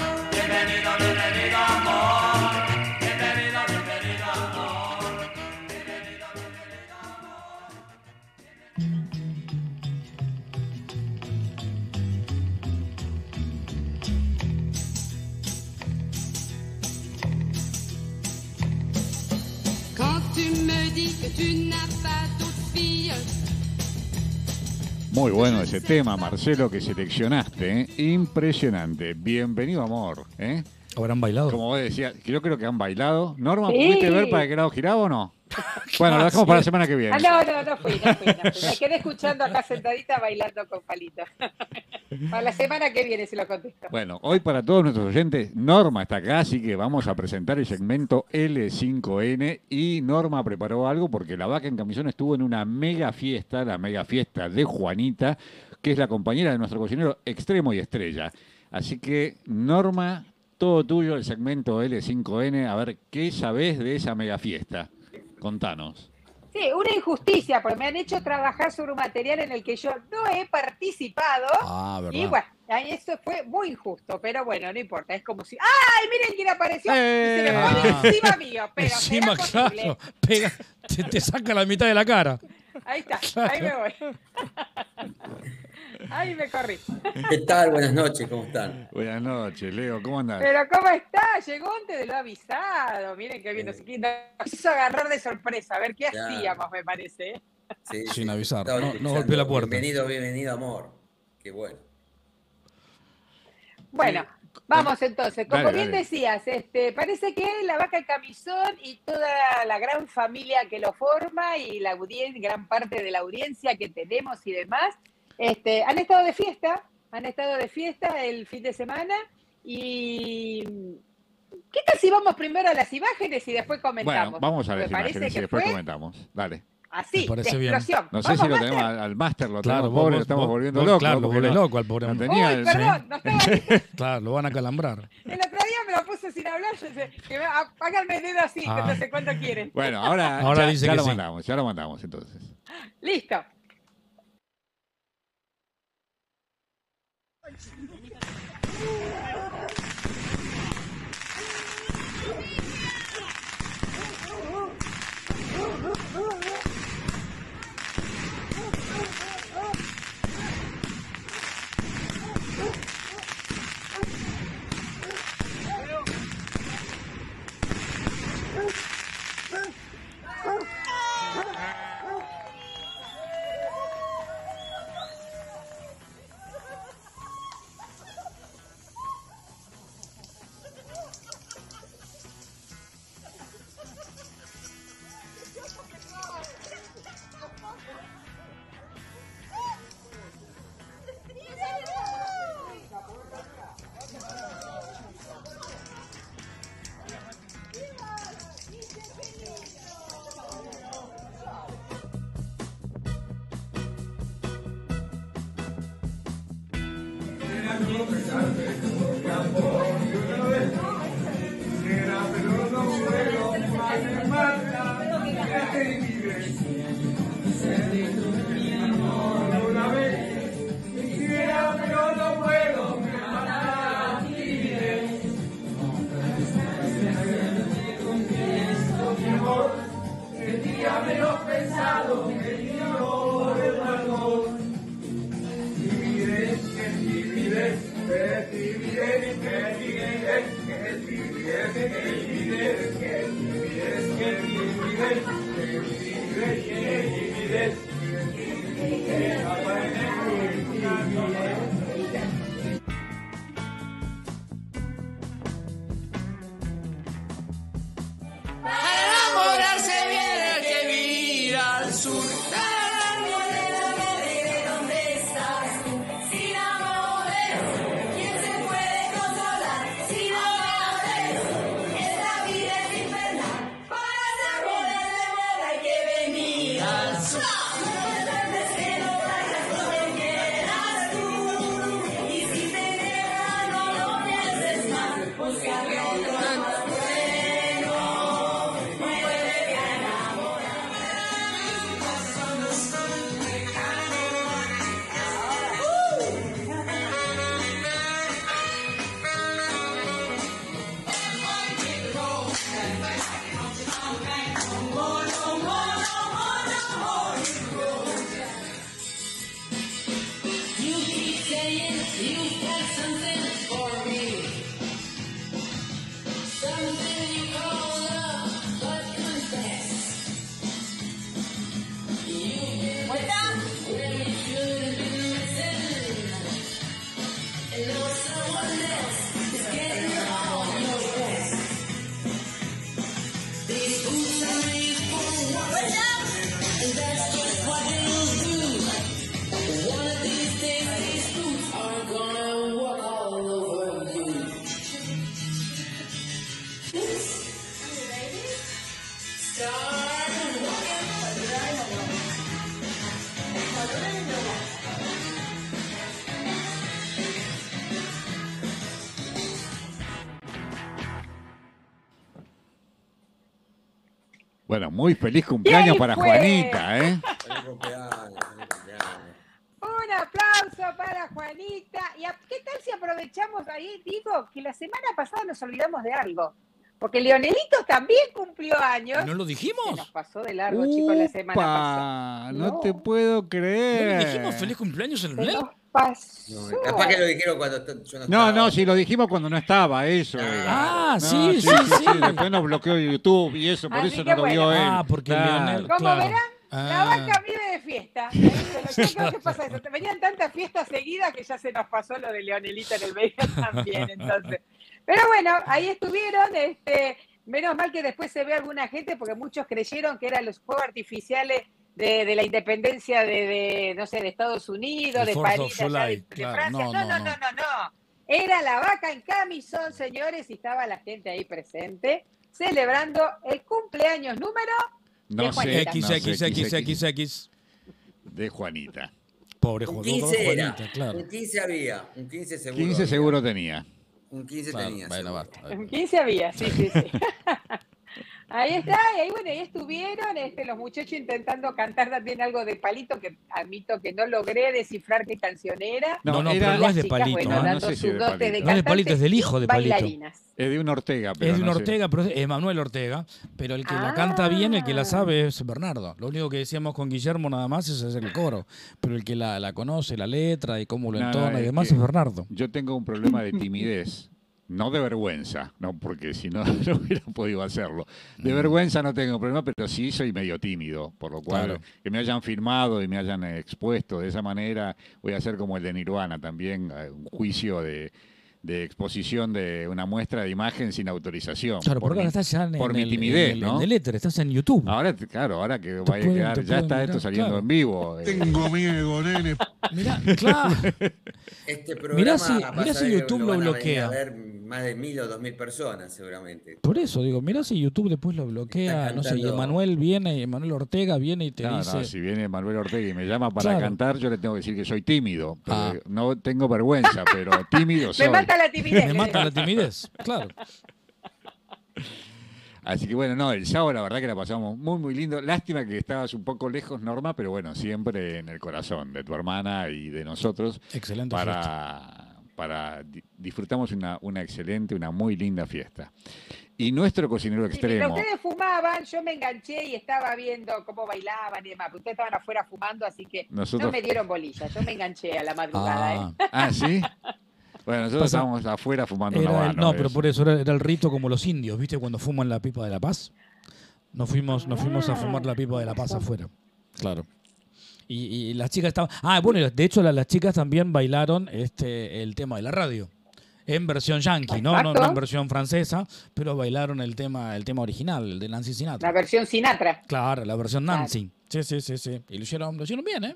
Me dis que tu n'as pas d'autre fille, Muy bueno ese tema, Marcelo, que seleccionaste. ¿eh? Impresionante. Bienvenido, amor. ¿eh? ¿Habrán bailado? Como vos decías, creo, creo que han bailado. Norma, Sí. ¿pudiste ver para qué lado giraba o no? Bueno, lo dejamos para la semana que viene. Ah, no, no, no fui, no fui, no fui. Me quedé escuchando acá sentadita bailando con palito. Para la semana que viene se lo contesto. Bueno, hoy para todos nuestros oyentes, Norma está acá, así que vamos a presentar el segmento L5N y Norma preparó algo porque la vaca en camisón estuvo en una mega fiesta, la mega fiesta de Juanita, que es la compañera de nuestro cocinero Extremo y Estrella. Así que, Norma, todo tuyo el segmento L5N, a ver qué sabés de esa mega fiesta. Contanos. Sí, una injusticia, porque me han hecho trabajar sobre un material en el que yo no he participado. Ah, verdad. Y bueno, eso fue muy injusto, pero bueno, no importa, es como si, ¡ay, miren quién apareció! Y se me pone Eh. encima mío, pero Encima, claro, pega, te, te saca la mitad de la cara. Ahí está, ahí me voy. Ahí me corrí. ¿Qué tal? Buenas noches, ¿cómo están? Buenas noches, Leo, ¿cómo andás? Pero ¿cómo está? Llegó antes de lo avisado. Miren qué bien, nos nos hizo agarrar de sorpresa, a ver qué Claro. hacíamos, me parece. ¿eh? Sí, Sin avisar, estaba no- no la puerta. Bienvenido, bienvenido, amor. Qué bueno. Bueno, vamos entonces. Como Dale, bien dale. decías, este, parece que la vaca en camisón y toda la gran familia que lo forma y la audiencia, gran parte de la audiencia que tenemos y demás, este, han estado de fiesta, han estado de fiesta el fin de semana y ¿qué tal si vamos primero a las imágenes y después comentamos? Bueno, vamos a las parece imágenes y que después fue comentamos. Dale. así, Me parece de bien. explosión. No sé ¿Vamos, si lo Master? tenemos al, máster, lo Claro, tenemos vos- pobre, lo vos- estamos vos- volviendo vos- loco. Claro, lo loco al pobre no hombre. tenía Uy, el- perdón, no estaba Claro, lo van a calambrar. El otro día me lo puse sin hablar, yo sé, que me apaga el dedo así, que Ah. no sé cuánto quieren. Bueno, ahora, Ahora ya, dice ya que lo sí. mandamos, ya lo mandamos entonces. Listo. よかった。Feliz cumpleaños para fue. Juanita, ¿eh? Feliz cumpleaños, feliz cumpleaños. Un aplauso para Juanita. ¿Y a- qué tal si aprovechamos ahí? Digo que la semana pasada nos olvidamos de algo. Porque Leonelito también cumplió años. ¿No lo Se nos dijimos? pasó de largo, chicos, la semana pasada. no, No. te puedo ¿No creer. le dijimos feliz cumpleaños en nos pasó. No, capaz que lo dijeron cuando yo no No, estaba. no, si lo dijimos cuando no estaba, eso. Ah, era. ah, No, sí, sí, sí. Después nos bloqueó YouTube y eso, por Así eso no lo vio bueno. él. Ah, porque Claro. Leonel. Como claro. verán, La Ah. vaca vive de fiesta. Pero yo creo que pasa eso. Venían tantas fiestas seguidas que ya se nos pasó lo de Leonelita en el medio también. Entonces. Pero bueno, ahí estuvieron. Este, menos mal que después se ve alguna gente, porque muchos creyeron que eran los fuegos artificiales de, de la independencia de, de, no sé, de Estados Unidos, de París, allá July, de, de claro. Francia. No, No, no, no, no. no. Era la vaca en camisón, señores, y estaba la gente ahí presente, celebrando el cumpleaños número No de sé, Juanita. no sé, XXXXX. de Juanita. Pobre Un Juan- 15 era. Juanita, claro. Un 15 había. Un 15 seguro. 15 había. seguro tenía. Un 15 Claro, tenía. bueno, basta. En 15 había, sí, sí, sí. Ahí está, y ahí bueno, ahí estuvieron este, los muchachos intentando cantar también algo de palito, que admito que no logré descifrar qué canción era. No, no, era- pero no es de chicas, Palito. bueno, no, no dando sé si de Palito. de No es de Palito, es del hijo de Palito. Es de un Ortega, pero Es de un no sé. Ortega, pero es Manuel Ortega, pero el que la canta bien, el que la Ah. sabe es Bernardo. Lo único que decíamos con Guillermo nada más es hacer el coro, pero el que la, la conoce, la letra y cómo lo No, no, entona y es demás que- es Bernardo. Yo tengo un problema de timidez. No de vergüenza, no, porque si no, no hubiera podido hacerlo. De Mm. vergüenza no tengo problema, pero sí soy medio tímido, por lo cual Claro. que me hayan firmado y me hayan expuesto de esa manera, voy a hacer como el de Nirvana también, eh, un juicio de, de exposición de una muestra de imagen sin autorización. Claro, por porque ahora mi- estás ya en, por en mi el, timidez, en el- ¿no? en el éter, estás en YouTube. Ahora, claro, ahora que vaya a quedar, ya está mirar, esto saliendo claro. en vivo. eh. Tengo miedo, nene. Mirá, claro. Este programa Mirá si- mirá si YouTube lo bloquea. A ver más de mil o dos mil personas, seguramente. Por eso, digo, mirá si YouTube después lo bloquea, no sé, y Emanuel viene, Emanuel Ortega viene y te No, dice... no, si viene Manuel Ortega y me llama para Claro. cantar, yo le tengo que decir que soy tímido. Ah. No tengo vergüenza, pero tímido soy. Me mata la timidez. Me mata la timidez, claro. Así que bueno, no, el sábado la verdad que la pasamos muy, muy lindo. Lástima que estabas un poco lejos, Norma, pero bueno, siempre en el corazón de tu hermana y de nosotros Excelente fiesta. Para, para di- disfrutamos una, una excelente, una muy linda fiesta. Y nuestro cocinero Sí, extremo, ustedes fumaban, yo me enganché y estaba viendo cómo bailaban y demás. Ustedes estaban afuera fumando, así que Nosotros- no me dieron bolilla. Yo me enganché a la madrugada. Ah, ¿eh? ah, ¿sí? Bueno, nosotros Pasa- estábamos afuera fumando era habano, no, pero por eso era, era el rito como los indios, ¿viste? Cuando fuman la pipa de la paz. Nos fuimos, nos fuimos a fumar la pipa de la paz afuera. Claro. Y, y las chicas estaban. Ah, bueno, de hecho la- las chicas también bailaron este el tema de la radio. En versión yankee, ¿no? No, no en versión francesa, pero bailaron el tema, el tema original, el de Nancy La Sinatra. versión Sinatra. Claro, la versión Claro. Nancy. Sí, sí, sí, sí. Y lo hicieron, lo hicieron bien, ¿eh?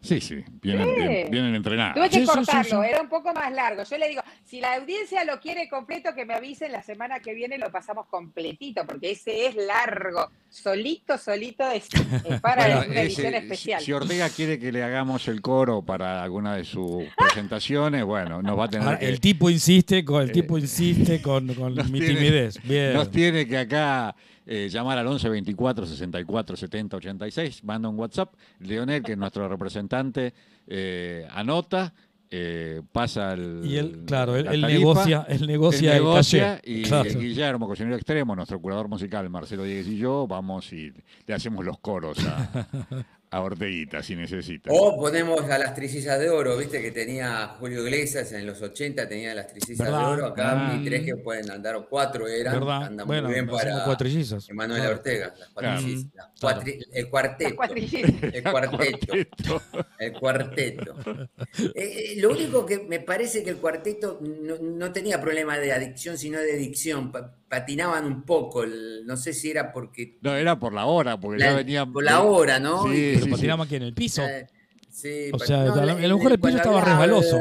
Sí, sí, vienen, Sí. bien- vienen entrenados. Tuve que Sí, sí, sí, cortarlo, sí. era un poco más largo. Yo le digo, si la audiencia lo quiere completo, que me avisen la semana que viene lo pasamos completito, porque ese es largo. Solito, solito es, es para Bueno, una ese- edición especial. Si Ortega quiere que le hagamos el coro para alguna de sus presentaciones, bueno, nos va a tener Ahora, que... el tipo insiste con el Eh, tipo insiste con, con mi tiene- timidez. Bien. Nos tiene que acá eh, llamar al 11 24 64 70 86, manda un WhatsApp. Leonel, que es nuestro representante, eh, anota eh, pasa el. Y él, claro, él, negocia, él negocia, él el negocia y Claro. Guillermo, cocinero extremo, nuestro curador musical, Marcelo Diegues y yo, vamos y le hacemos los coros a, a Orteguita si necesita. O ponemos a las trillizas de oro, viste que tenía Julio Iglesias en los 80, tenía las trillizas de oro. Acá Ah. mi tres que pueden andar, o cuatro eran, ¿Verdad? andan Bueno, muy bien para cuatrillizas. Emanuel Claro. Ortega. Las Claro. cuatrillizas, Mm, las claro. cuatri- el cuarteto. Las cuatrillizas. El cuarteto. Cuarteto. El cuarteto. Eh, eh, lo único que me parece que el cuarteto no, no tenía problema de adicción, sino de adicción. Pa- patinaban un poco. el- no sé si era porque. No, era por la hora, porque la- ya venían. por la hora, ¿no? Sí, Y- Pero sí, patinamos aquí en el piso. Eh, sí, O sea, a la- la- a lo mejor el piso estaba resbaloso.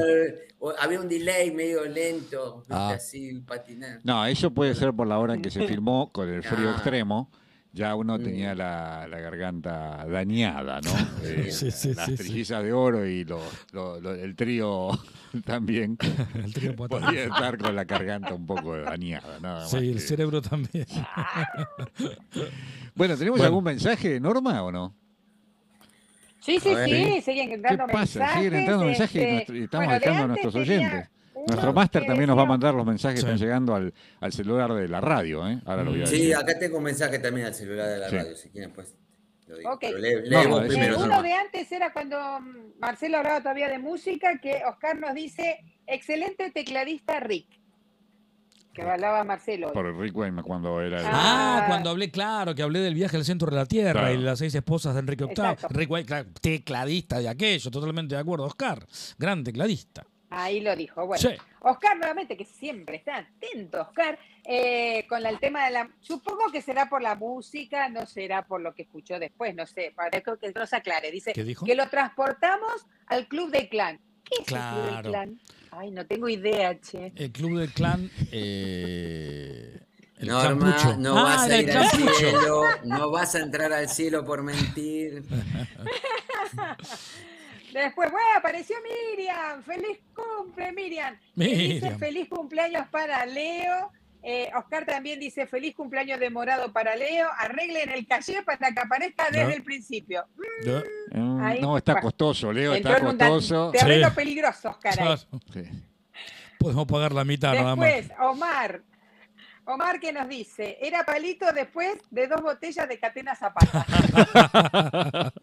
había un delay medio lento, Ah. así, patinar. No, eso puede ser por la hora en que se filmó con el frío Ah. extremo. Ya uno tenía la, la garganta dañada, ¿no? Eh, Sí, sí, las sí, sí. trillizas de oro y los- lo- lo- el trío también El trío podía estar con la garganta un poco dañada. Nada más Sí, el cerebro también. Bueno, ¿tenemos Bueno. algún mensaje, Norma, o no? Sí, sí, sí, siguen entrando ¿Qué pasa? mensajes. Siguen entrando mensajes y este, y estamos bueno, dejando a nuestros oyentes. Nuestro máster también nos va a mandar los mensajes que están llegando al, al celular de la radio, ¿eh? Ahora lo voy a Sí, acá tengo un mensaje también al celular de la Sí. radio, si quieren pues lo digo. Ok. Pero lee- lee No, vos no, primero, Eh, decime, uno de antes era cuando Marcelo hablaba todavía de música, que Oscar nos dice, excelente tecladista Rick, que hablaba Marcelo. Por Rick Wayne cuando era el... Ah, Ah. cuando hablé, claro, que hablé del viaje al centro de la Tierra Claro. y las seis esposas de Enrique VIII. Exacto. Rick claro, tecladista de aquello, totalmente de acuerdo, Oscar. Gran tecladista. Ahí lo dijo. Bueno, Sí. Oscar nuevamente, que siempre está atento, Oscar, eh, con el tema de la... Supongo que será por la música, no será por lo que escuchó después, no sé, para que que nos aclare. Dice ¿Qué dijo? que lo transportamos al Club del Clan. ¿Qué es el Club Claro. del Clan? Ay, no tengo idea, che. El club del clan. Eh, el Norma, no Ah, vas a ir al cielo, no vas a entrar al cielo por mentir. Después, bueno, apareció Miriam. Feliz cumple, Miriam. Dice feliz cumpleaños para Leo. Eh, Oscar también dice feliz cumpleaños de morado para Leo. Arreglen el calle para que aparezca desde No. el principio. Ya. Mm, Ahí, no, está costoso, Leo, está costoso. terreno Sí. peligroso, Oscar. Sí. Podemos pagar la mitad nada más. Después, Omar. Omar que nos dice, era palito después de dos botellas de Catena Zapata.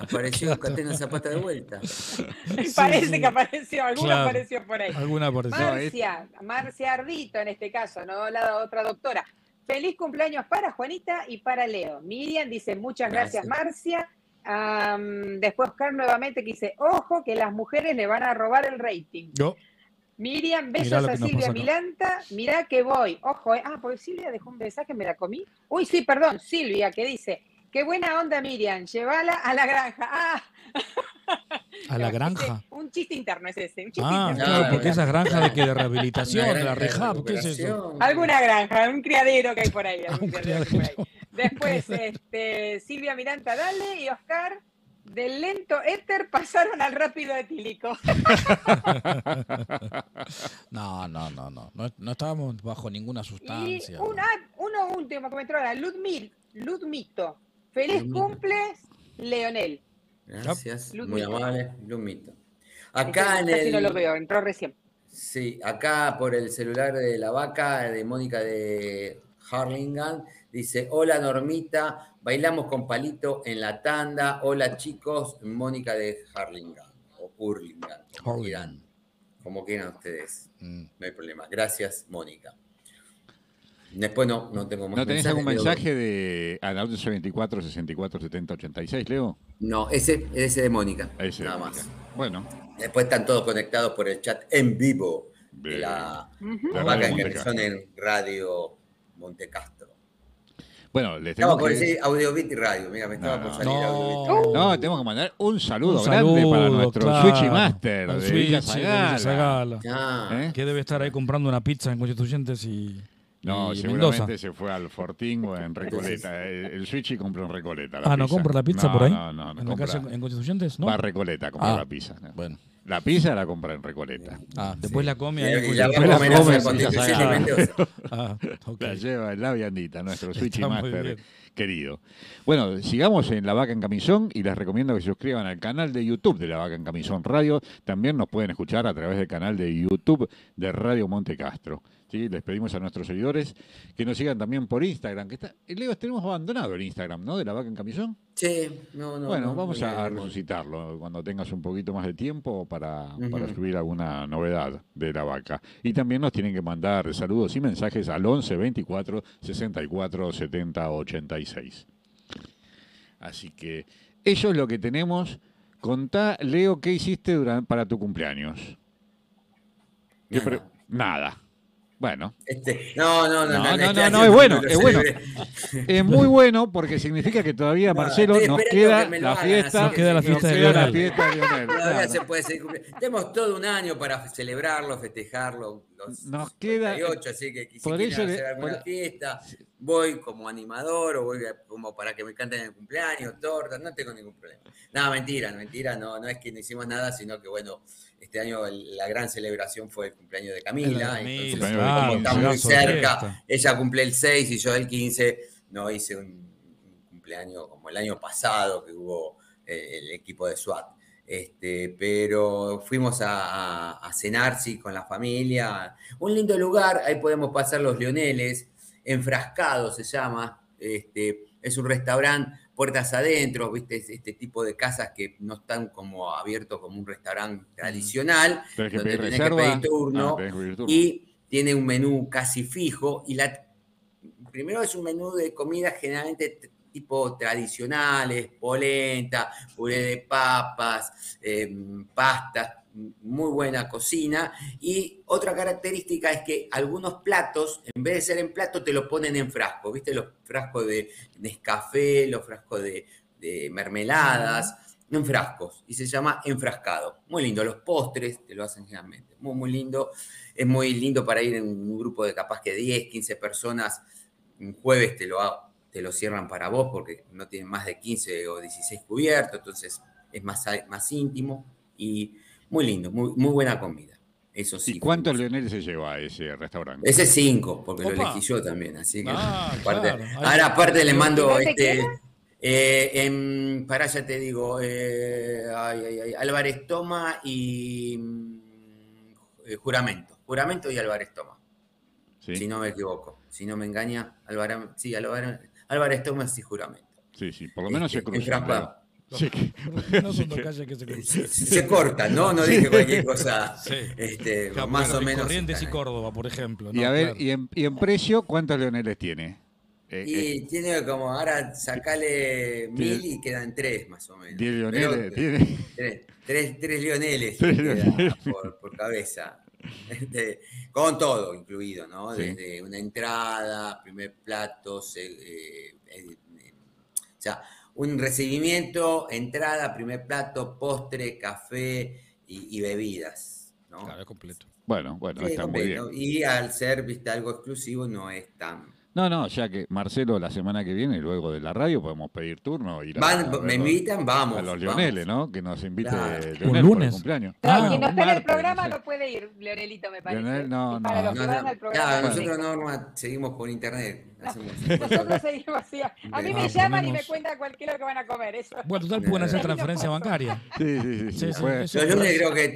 Apareció Catena Zapata de vuelta. Parece sí. que apareció, alguno Claro. apareció por ahí. Alguna. No, Marcia, Marcia Ardito en este caso, no la otra doctora. Feliz cumpleaños para Juanita y para Leo. Miriam dice muchas gracias, Marcia. Después Oscar nuevamente que dice, ojo que las mujeres le van a robar el rating. Yo. Miriam, besos a Silvia. Milanta. Mirá que voy. Ojo, eh. ah, porque Silvia dejó un mensaje, me la comí. Uy, sí, perdón, Silvia, que dice, qué buena onda, Miriam, llévala a la granja. Ah, A la granja. un chiste interno es ese. Un chiste Ah, interno. claro, porque esas granjas de que de rehabilitación, de la granja rehab, ¿qué es eso? Alguna granja, un criadero que hay por ahí. algún criadero por ahí. Después, este, Silvia Miranda, dale, y Oscar, del lento éter pasaron al rápido etílico. No, no, no, no. No, no estábamos bajo ninguna Y sustancia. un, uno último comentario ahora, Ludmil, Ludmito. Feliz Ludmito. cumples, Leonel. Gracias, muy amable, Lumito. Acá en Este el, no lo veo, entró recién. Sí, acá por el celular de la vaca de Mónica de Harlingham, dice, hola Normita, bailamos con palito en la tanda, hola chicos, Mónica de Harlingham, o Hurlingham. quieran, como quieran ustedes, Mm. no hay problema. Gracias, Mónica. Después no, no tengo más ¿No tenés mensajes, algún mensaje de al 24 64 70 86, Leo? No, ese ese de Mónica, Ese, nada Mónica. más. Bueno, Después están todos conectados por el chat en vivo de la, Ujú. la Radio vaca en Monte que son en Radio Montecastro. bueno, les tengo por que... decir Audiobit y Radio, mira, me estaba No, por salir No. Audiobit. No, tenemos que mandar un saludo Un grande para nuestro claro. Switchy Master de Villa Zagala. Zagala. Ah, ¿Eh? Que debe estar ahí comprando una pizza en Constituyentes y, No, y seguramente Mendoza. se fue al Fortín o en Recoleta. El, el Switchy compró en Recoleta. la Ah, ¿no compra la pizza No, por ahí? No, no, no. ¿En la compra- casa en Constituyentes? ¿no? Va a Recoleta a comprar Ah. la pizza. ¿no? Bueno. La pizza la compra en Recoleta. Ah, después la come ahí. y la. Ah, ok. La lleva en la viandita, nuestro Switchy Master querido. Bueno, sigamos en La Vaca en Camisón y les recomiendo que se suscriban al canal de YouTube de La Vaca en Camisón Radio. También nos pueden escuchar a través del canal de YouTube de Radio Monte Castro. ¿Sí? Les pedimos a nuestros seguidores que nos sigan también por Instagram. Que está, Leo, tenemos abandonado el Instagram, ¿no? De La Vaca en Camisón. Sí, no, no. bueno, no, vamos a, a resucitarlo cuando tengas un poquito más de tiempo para, para Ujú. subir alguna novedad de la vaca. Y también nos tienen que mandar saludos y mensajes al 11 24 64 70 86. Así que eso es lo que tenemos. Contá, Leo, ¿qué hiciste durante, para tu cumpleaños? ¿Qué pre- Nada. Nada. Bueno, Este, no, no, no, No, no, no, no, es bueno, es bueno. es muy bueno porque significa que todavía, Marcelo, nos queda la fiesta. Nos queda la fiesta de Lionel. fiesta de Lionel. Todavía claro. se puede seguir cumpliendo. Tenemos todo un año para celebrarlo, festejarlo. Los Nos queda- 58, así que si por le- hacer alguna por- fiesta, voy como animador o voy como para que me canten el cumpleaños, torta, no tengo ningún problema. Nada, mentira, mentira, no, no es que no hicimos nada, sino que bueno, este año el- la gran celebración fue el cumpleaños de Camila. Entonces, como está muy cerca, fiesta. ella cumple el 6 y yo el 15, no hice un, un cumpleaños como el año pasado que hubo eh, el equipo de SWAT. Este, pero fuimos a, a- a cenar, sí, con la familia. Un lindo lugar, ahí podemos pasar los leoneles. Enfrascado se llama. Este, es un restaurante, puertas adentro, ¿viste? Es Este tipo de casas que no están como abiertos como un restaurante tradicional. Tenés que donde pedir tenés que reserva. pedir turno. Ah, tenés que pedir turno. Y tiene un menú casi fijo. Y la, primero es un menú de comida generalmente tipo tradicionales, polenta, puré de papas, eh, pastas, muy buena cocina. Y otra característica es que algunos platos, en vez de ser en plato, te lo ponen en frasco. ¿Viste? Los frascos de Nescafé, los frascos de, mermeladas, en frascos. Y se llama enfrascado. Muy lindo. Los postres te lo hacen generalmente. Muy, muy lindo. Es muy lindo para ir en un grupo de capaz que 10, 15 personas. Un jueves te lo, ha- te lo cierran para vos porque no tienen más de 15 o 16 cubiertos. Entonces es más, más íntimo. Y muy lindo. Muy, muy buena comida. Eso sí. ¿Y cuántos. Leonel se lleva a ese restaurante? Ese es 5, porque lo elegí yo también, así que Ah, aparte- claro. Ahí- ahora aparte le ¿Y mando este eh, en, para ya te digo, eh, ay, ay, ay, Álvarez Toma y mm, eh, Juramento, Juramento y Álvarez Toma, Sí, si no me equivoco, si no me engaña, Álvarez, sí, Álvarez, Álvarez Toma y Juramento. sí, sí, por lo menos se Este, cruzan. enfrascado. Leo. Sí, que- No son dos calles que se cruzan. Se, se corta, ¿no? No dije cualquier cosa, Sí. este, Claro, más bueno, o menos. Corrientes y. Córdoba, por ejemplo. Y a ver, Claro. y, en, y en precio, ¿cuántos Leoneles tiene? Eh, eh, Y tiene como, ahora sacale mil y quedan tres más o menos. ¿Tiene Pero, Leoneles? ¿Tiene? Tres, tres, tres leoneles Tres queda leoneles. por, por cabeza. Este, con todo incluido, ¿no? Sí. Desde una entrada, primer plato, se- eh, eh, eh, o sea, un recibimiento, entrada, primer plato, postre, café y, y bebidas, ¿no? Claro, completo. Bueno, bueno, Sí, está muy bien. Y al ser, viste, algo exclusivo no es tan... No, no, ya que Marcelo la semana que viene, luego de la radio, podemos pedir turno. Ir a- Van- a ver me invitan, vamos. A los. Leoneles, ¿no? Que nos invite Claro. Leonel ¿Un por el lunes? cumpleaños. No, Ah, quien no en el programa no no, puede ir, Leonelito, me parece. Leonel, no, Y para no, No, no, no nosotros. Norma seguimos por internet. Nosotros seguimos así. A mí me Ah, llaman y me cuentan cualquier hora que van a comer. Eso. Bueno, total pueden hacer transferencia bancaria. Sí, sí, sí. lunes creo que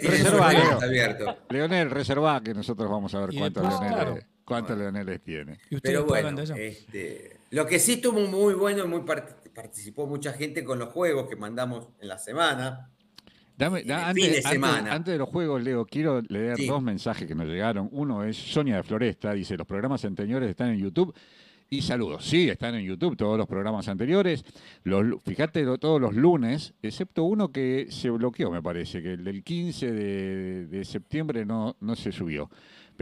Leo. abiertos. Leonel, reserva que nosotros vamos a ver Y Leoneles, claro. Cuántos Bueno. Leoneles tiene. Y Pero bueno, este, lo que sí estuvo muy bueno y muy part- participó mucha gente con los juegos que mandamos en la semana. Dame, En da- el fin de antes, antes- semana. antes de los juegos, Leo, quiero leer Sí. dos mensajes que nos llegaron. Uno es Sonia de Floresta, dice, los programas anteriores están en YouTube. Y saludos, sí, están en YouTube todos los programas anteriores. Los, fíjate, lo- todos los lunes, excepto uno que se bloqueó, me parece, que el del 15 de, de septiembre no, no se subió.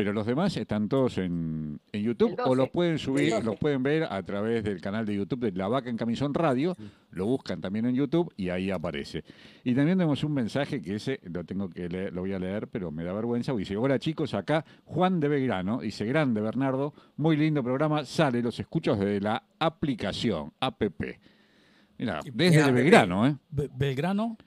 Pero los demás están todos en, en YouTube o los 12, pueden subir, 12. los pueden ver a través del canal de YouTube de La Vaca en Camisón Radio. Lo buscan también en YouTube y ahí aparece. Y también tenemos un mensaje que ese lo tengo que leer, lo voy a leer, pero me da vergüenza. Dice, hola chicos, acá Juan de Belgrano, dice, grande Bernardo, muy lindo programa, sale, los escucho desde la aplicación, APP. Mira, Y- desde APP. Belgrano, ¿eh? Be- Belgrano.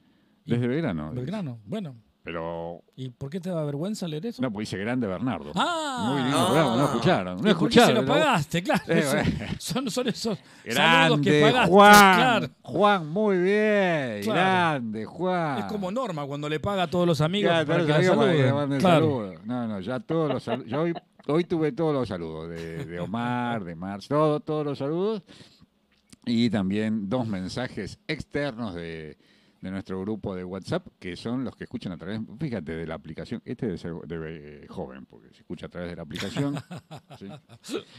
Desde Belgrano. Belgrano. Bueno, pero ¿Y por qué te da vergüenza leer eso? no, pues dice grande Bernardo. Ah, Muy lindo no. escucharon, no ¿Y por qué se escucharon. lo pagaste? Claro. Son, bueno. son, son esos saludos que Grande, pagaste. Juan. Claro. Juan, muy bien. Claro. Grande, Juan. Es como Norma cuando le paga a todos los amigos Claro, para que amigos Claro. No, no, ya todos los saludos. Yo hoy, hoy tuve todos los saludos de, de Omar, de Marx, todo, todos los saludos. Y también dos mensajes externos de, de nuestro grupo de WhatsApp, que son los que escuchan a través, fíjate, de la aplicación. Este debe ser debe, eh, joven, porque se escucha a través de la aplicación. ¿sí?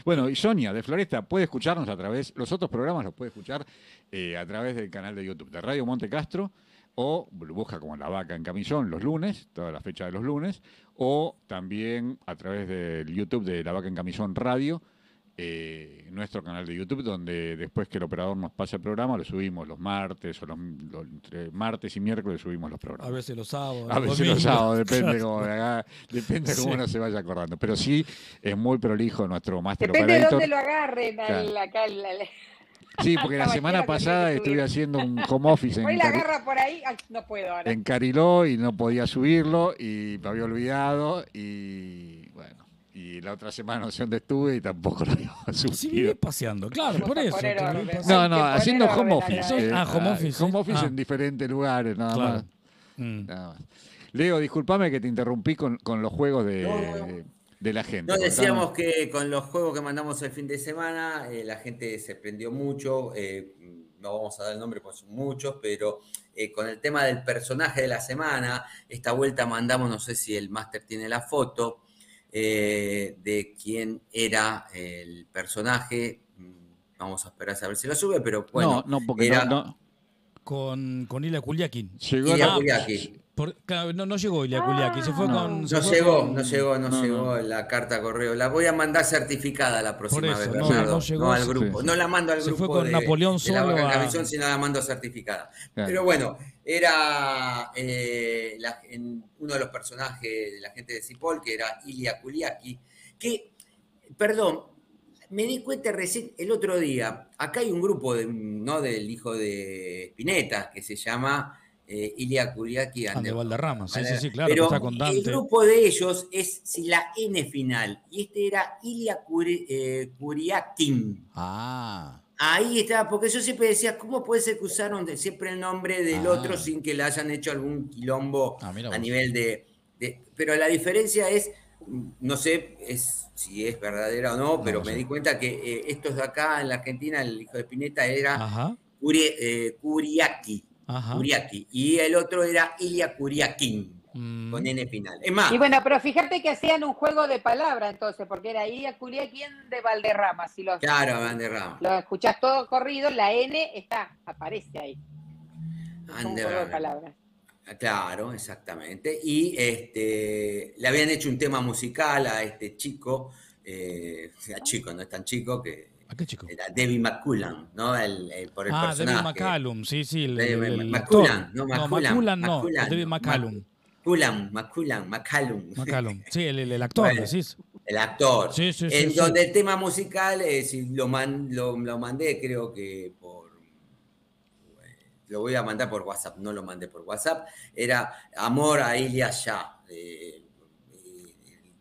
Bueno, y Sonia de Floresta puede escucharnos a través, los otros programas los puede escuchar eh, a través del canal de YouTube de Radio Monte Castro o busca como La Vaca en Camisón los lunes, toda la fecha de los lunes, o también a través del YouTube de La Vaca en Camisón Radio, eh, nuestro canal de YouTube, donde después que el operador nos pase el programa, lo subimos los martes o los, los- entre martes y miércoles subimos los A programas. veces los sábados. A veces los sábados, depende Claro. cómo, haga- depende cómo Sí. uno se vaya acordando. Pero sí, es muy prolijo nuestro Master Depende de dónde lo agarren. al- Claro. acá, al- al- Sí, porque la semana pasada estuve haciendo un home office Hoy en, la agarra por ahí. Ay, no puedo ahora. en Cariló y no podía subirlo y me había olvidado y y la otra semana no sé dónde estuve y tampoco lo había Sí, vive subido. paseando, claro, por eso. orden. No. No, haciendo home office. Eso- eh, ah, home office, home sí. office Ah. en diferentes lugares, nada Claro. más. Mm. nada más. Leo, discúlpame que te interrumpí con, con los juegos de, No, de- la gente. No, decíamos que con los juegos que mandamos el fin de semana, eh, la gente se prendió mucho. eh, no vamos a dar el nombre porque son muchos, pero eh, con el tema del personaje de la semana, esta vuelta mandamos, no sé si el máster tiene la foto, eh, de quién era el personaje. Mm, Vamos a esperar a ver si lo sube, pero bueno. no, no, porque era- no, no. Con, con Ilya Kuliakin. Llegó Ilya la- Kuliaki. Por- claro, no, no llegó Ilya Kuliakin, se fue No. con. se No fue llegó, con- no llegó, no, No, llegó la carta correo. La voy a mandar certificada la próxima eso, vez, no, Bernardo. no No, llegó, al grupo. sí. No la mando al Se grupo fue con de, Napoleón de la solo Vaca a- Camisón, sino la mando certificada. Claro. Pero bueno, era eh, la- en- uno de los personajes de la gente de Cipoll, que era Ilya Kuliaki, que, perdón, me di cuenta recién el otro día, acá hay un grupo de, ¿no? del hijo de Spinetta, que se llama eh, Ilya Kuliaki Ah, de Valderrama, sí, sí, sí, claro, Pero está con el grupo de ellos es si la N final, y este era Ilya Kuri- eh, Kuriakin. Ah. Ahí estaba, porque yo siempre decía, ¿cómo puede ser que usaron de- siempre el nombre del Ah. otro sin que le hayan hecho algún quilombo Ah, a nivel de, de- Pero la diferencia es, mm, no sé es, si es verdadera o no, pero no me sé. di cuenta que eh, estos de acá en la Argentina, el hijo de Spinetta era. Kuri- eh, Kuriaki, Ajá. Kuriaki, y el otro era Ilya Kuriakin, Mm. con N final. Es más, Y bueno, pero fíjate que hacían un juego de palabras entonces, porque era Ilya Kuliakin de Valderrama. Si lo, claro, Valderrama. lo escuchás todo corrido, la N está, aparece ahí. Un juego de Valderrama. palabras. Ah, Claro, exactamente. Y este, le habían hecho un tema musical a este chico, eh, a chico, no es tan chico, que ¿A qué chico? era Debbie McCullan, ¿no? El, el- por el Ah, personaje. David McCallum, sí, sí. El, el- el McCullan, no, No, McCullan, McCullan no, McCullan, David no, McCallum. McCullan, McCullan, McCallum. McCallum. Sí, el, actor, Bueno. decís. El actor. Sí, sí, sí, en sí. donde el tema musical, si lo, man- lo, lo mandé, creo que por. eh, Lo voy a mandar por WhatsApp, no lo mandé por WhatsApp. Era Amor a Ilya Shah. eh, eh,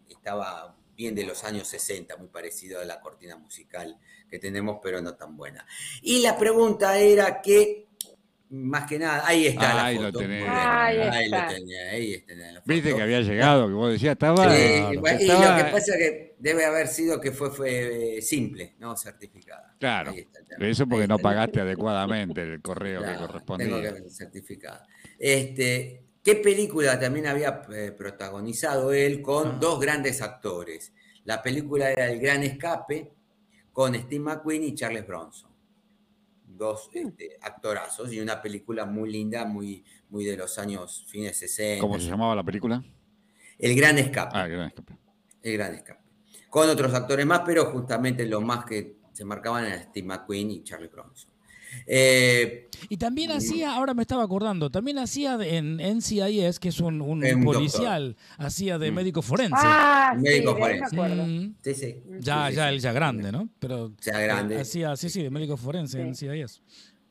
estaba bien de los años 60, muy parecido a la cortina musical que tenemos, pero no tan buena. Y la pregunta era que, más que nada, ahí está Ahí la lo foto. tenés. Muy bien, Ahí lo tenía, ahí está la foto. Viste que había llegado, que vos decías, estaba. Sí, Claro. bueno, y Estaba- lo que pasa es que debe haber sido que fue, fue eh, simple, no certificada. Claro. Eso porque no pagaste adecuadamente el correo Claro, que Tengo correspondía. que ver certificada. Este, ¿Qué película también había eh, protagonizado él con Ah. dos grandes actores? La película era El Gran Escape con Steve McQueen y Charles Bronson. Dos este, actorazos y una película muy linda, muy, muy de los años fines 60. ¿Cómo se llamaba la película? El Gran Escape. Ah, Gran Escape. El gran escape. Con otros actores más, pero justamente los más que se marcaban eran Steve McQueen y Charlie Bronson. Eh, Y también hacía, ahora me estaba acordando, también hacía en NCIS, que es un, un un policial, hacía de Mm. médico forense. Ah, sí, Médico forense. acuerdo. Mm. sí, sí. Ya, Sí, ya, sí. él ya grande, ¿no? Pero Ya grande. eh, hacía, sí, sí, de médico forense en. NCIS.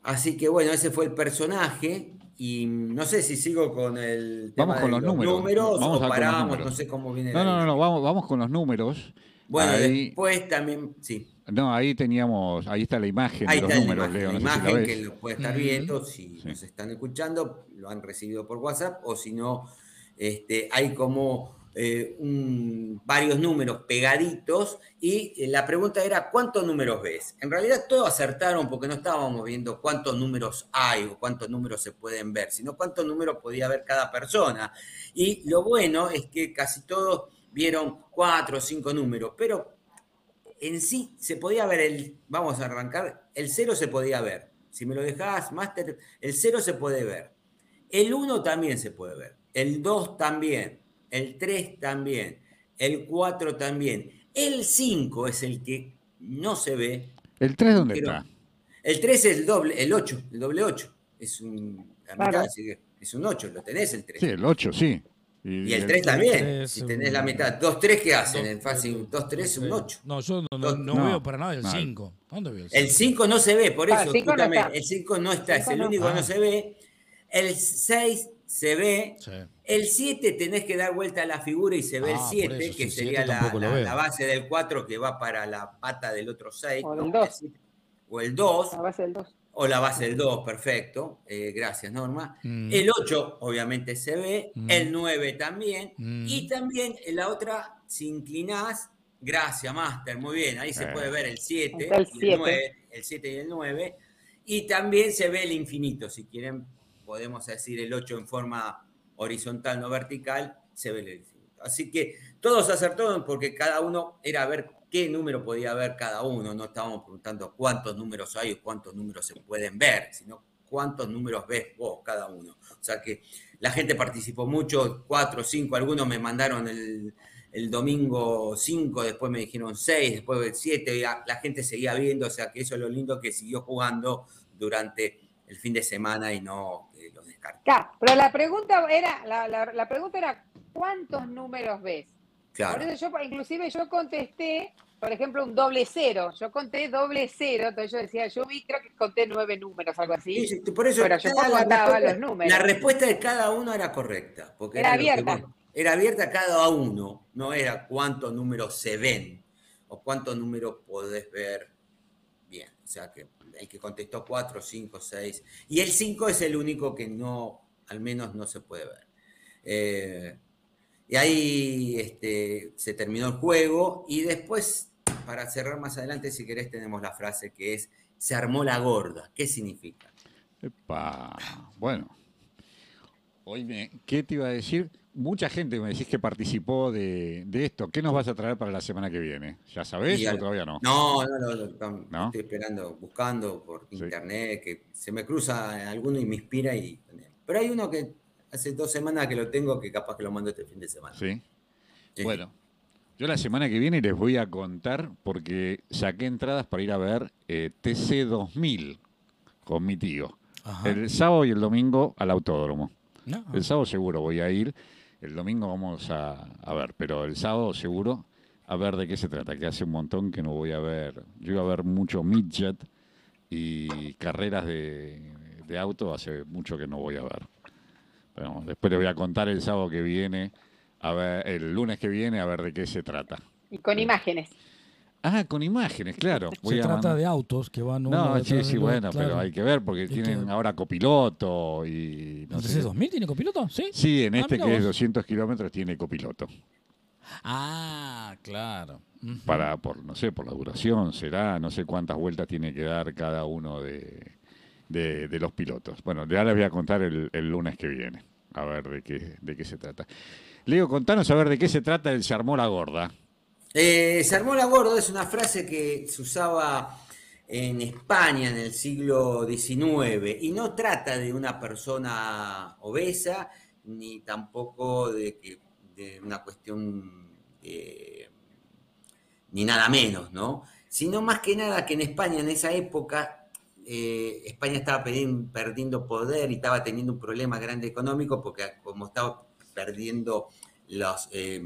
Así que bueno, ese fue el personaje y no sé si sigo con el tema Vamos con de los números. Vamos a o con los paramos, números. no sé cómo viene No, no, no, no, vamos, vamos con los números. Bueno, Ahí- después también, sí. No, ahí teníamos, ahí está la imagen Ahí de los está la números, imagen, Leo, la si la imagen que lo puede estar viendo, si Sí. nos están escuchando, lo han recibido por WhatsApp, o si no, este, hay como eh, un- varios números pegaditos, y eh, la pregunta era, ¿cuántos números ves? En realidad todos acertaron porque no estábamos viendo cuántos números hay o cuántos números se pueden ver, sino cuántos números podía ver cada persona. Y lo bueno es que casi todos vieron cuatro o cinco números, pero en sí se podía ver el, vamos a arrancar, el 0 se podía ver. Si me lo dejás, Master, el 0 se puede ver. El 1 también se puede ver. El 2 también. El 3 también. El 4 también. El 5 es el que no se ve. ¿El 3 dónde Pero- está? El 3 es el doble, el 8, el doble 8. Es un, la mitad, es un 8, lo tenés el 3. Sí, el 8, sí. Y el 3 también. tres, si tenés la mitad. 2, 3, ¿qué hacen? Dos- En fácil, 2, 3 es un 8. No, yo no, no- no no. veo para nada el No. 5. ¿Dónde veo el El 5? 5 no se ve, por Ah, eso, el cinco no escúchame, está. el 5 no está, es Cinco el no. único que Ah. no se ve. El 6 se ve. Sí. El 7 tenés que dar vuelta a la figura y se ve Ah, el por 7, eso, que sería la, la- la base del 4 que va para la pata del otro 6. O del dos. O el 2, A base del 2. O la base del 2, perfecto. Eh, gracias, Norma. Mm. El 8 obviamente se ve, Mm. el 9 también, Mm. y también en la otra, si inclinás, gracias, Master, muy bien, ahí se Eh. puede ver el 7, Está el y el siete. 9, el 7 y el 9, y también se ve el infinito, si quieren, podemos decir el 8 en forma horizontal, no vertical, se ve el infinito. Así que todos acertaron porque cada uno era ver qué número podía ver cada uno, no estábamos preguntando cuántos números hay o cuántos números se pueden ver, sino cuántos números ves vos cada uno. O sea que la gente participó mucho, cuatro, cinco, algunos me mandaron el, el domingo 5, después me dijeron 6, después 7, la gente seguía viendo, o sea que eso es lo lindo que siguió jugando durante el fin de semana y no eh, los descarté. Claro, pero la pregunta era, la, la- la pregunta era, ¿cuántos números ves? Por Claro. eso yo, inclusive yo contesté, por ejemplo, un doble cero. Yo conté doble cero, entonces yo decía, yo vi, creo que conté nueve números, algo así. Sí, sí, por eso Pero yo respuesta- los números. La respuesta de cada uno era correcta. Porque Era abierta. vos- era abierta cada uno. No era cuántos números se ven o cuántos números podés ver bien. O sea que el que contestó 4, 5, 6. Y el 5 es el único que no, al menos no se puede ver. Eh, y ahí este, se terminó el juego. Y después, para cerrar más adelante, si querés, tenemos la frase que es: se armó la gorda. ¿Qué significa? Epa, bueno. Oye, ¿qué te iba a decir? Mucha gente me decís que participó de, de esto. ¿Qué nos vas a traer para la semana que viene? ¿Ya sabés o todavía no? No, no, no, no, no, ¿No? estoy esperando, buscando por Sí. internet, que se me cruza alguno y me inspira y... Pero hay uno que hace dos semanas que lo tengo que capaz que lo mando este fin de semana. Sí. Sí. Bueno, yo la semana que viene les voy a contar porque saqué entradas para ir a ver eh, TC 2000 con mi tío. Ajá. El sábado y el domingo al autódromo. No. El sábado seguro voy a ir, el domingo vamos a, a ver, pero el sábado seguro a ver de qué se trata, que hace un montón que no voy a ver. Yo iba a ver mucho midget y carreras de, de auto, hace mucho que no voy a ver. Pero después le voy a contar el sábado que viene, a ver, el lunes que viene, a ver de qué se trata. Y con imágenes. Ah, con imágenes, claro. Voy Se a trata de autos que van uno No, sí, sí, bueno, pero hay que ver porque Es tienen que- ahora copiloto y no ¿El sé. qué. TC2000 tiene copiloto? Sí. Sí, en Ah, este que es vos. 200 kilómetros tiene copiloto. Ah, claro. Para, por, no sé, por la duración será, no sé cuántas vueltas tiene que dar cada uno de, de- de los pilotos. Bueno, ya les voy a contar el, el lunes que viene, a ver de qué, de qué se trata. Leo, contanos a ver de qué se trata el Se armó la gorda. Eh, se armó la gorda es una frase que se usaba en España en el siglo XIX y no trata de una persona obesa ni tampoco de, una cuestión ni nada menos, ¿no? Sino más que nada que en España en esa época eh, España estaba perdiendo poder y estaba teniendo un problema grande económico porque como estaba perdiendo eh,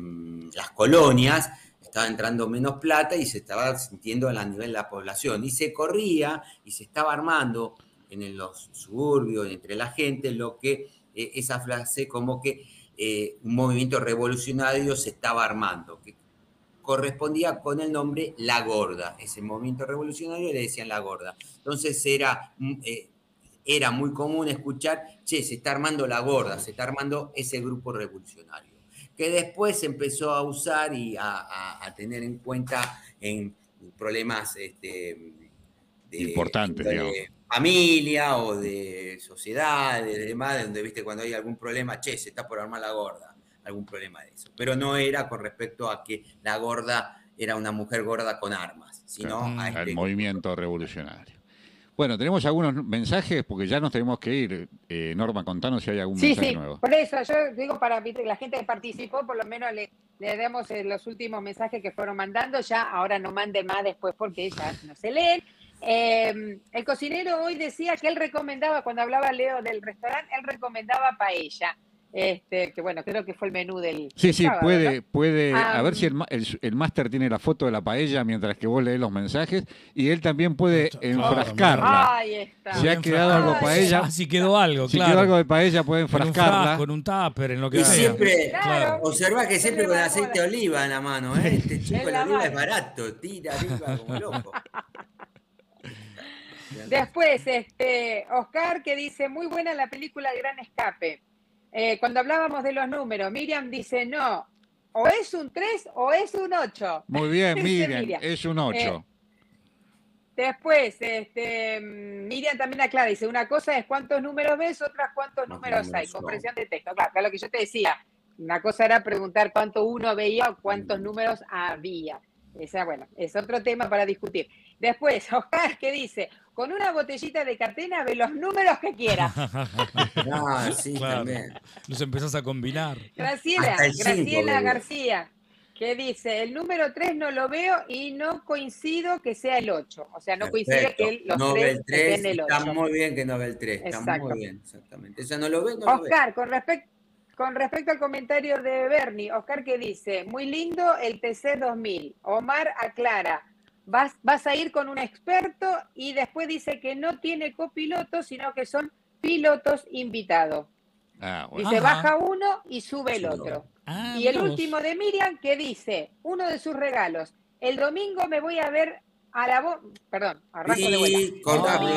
las colonias, estaba entrando menos plata y se estaba sintiendo a nivel de la población. Y se corría y se estaba armando en los suburbios, entre la gente, lo que eh, esa frase como que eh, un movimiento revolucionario se estaba armando, que correspondía con el nombre La Gorda. Ese movimiento revolucionario le decían La Gorda. Entonces era, mm, eh, era muy común escuchar, che, se está armando La Gorda, se está armando ese grupo revolucionario, que después se empezó a usar y a, a- a tener en cuenta en problemas este, de, Importantes, de digamos. familia o de sociedad, de demás, donde viste cuando hay algún problema, che, se está por armar la gorda, algún problema de eso. Pero no era con respecto a que la gorda era una mujer gorda con armas, sino Claro. a al este movimiento revolucionario. Bueno, tenemos algunos mensajes porque ya nos tenemos que ir. Eh, Norma, contanos si hay algún Sí, mensaje sí, nuevo. por eso yo digo para la gente que participó, por lo menos le, le demos eh, los últimos mensajes que fueron mandando, ya ahora no manden más después porque ya no se leen. Eh, el cocinero hoy decía que él recomendaba, cuando hablaba Leo del restaurante, él recomendaba paella. Este, que bueno, creo que fue el menú del Sí, sí, sábado, puede, ¿no? puede. a Ah, ver si el, ma- el, el máster tiene la foto de la paella mientras que vos lees los mensajes y él también puede Claro, enfrascarla. Ahí está. Si ha quedado algo Ay, paella, Ah, si quedó algo, si claro. quedó algo de paella puede un enfrascarla. frasco, en un tupper, en lo que Y sea. siempre, Claro. observa que siempre con aceite de oliva en la mano, ¿eh? Este chico la oliva es barato, tira arriba como loco. Después, este, Oscar que dice, muy buena la película Gran Escape. Eh, cuando hablábamos de los números, Miriam dice, no, o es un 3 o es un 8. Muy bien, Miriam, Miriam. es un 8. Eh, Después, este, mm, Miriam también aclara, dice, una cosa es cuántos números ves, otra cuántos ¿Cuántos números hay, son? comprensión de texto. Claro, es lo que yo te decía. Una cosa era preguntar cuánto uno veía o cuántos números había. Esa, bueno, es otro tema para discutir. Después, Oscar, que dice, con una botellita de catena ve los números que quieras. Ah, sí, Claro. también. Los empezás a combinar. Graciela, cinco Graciela veo. García, que dice, el número 3 no lo veo y no coincido que sea el 8. O sea, no coincide que el- los no ve 3 el 3, estén el 8. está muy bien que no ve el 3, está Exacto. muy bien, exactamente. Eso no lo ve, no lo ve. Oscar, con respecto con respecto al comentario de Bernie, Oscar que dice, muy lindo el TC 2000. Omar aclara, vas, vas a ir con un experto y después dice que no tiene copiloto, sino que son pilotos invitados. Ah, bueno. Dice, Ajá. baja uno y sube el Sí, otro. Ah, Y el último de Miriam que dice, uno de sus regalos, el domingo me voy a ver a la bo- perdón, arranco de vuelta. Y corta. Me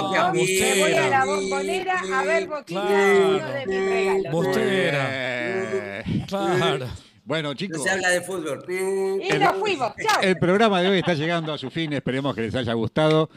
voy a la bombonera a ver Boquita, Claro. uno de mis regalos. Bostera. bien. Claro. Bueno, No chicos, se habla de fútbol. Y El- nos fuimos, chao. el programa de hoy está llegando a su fin. Esperemos que les haya gustado.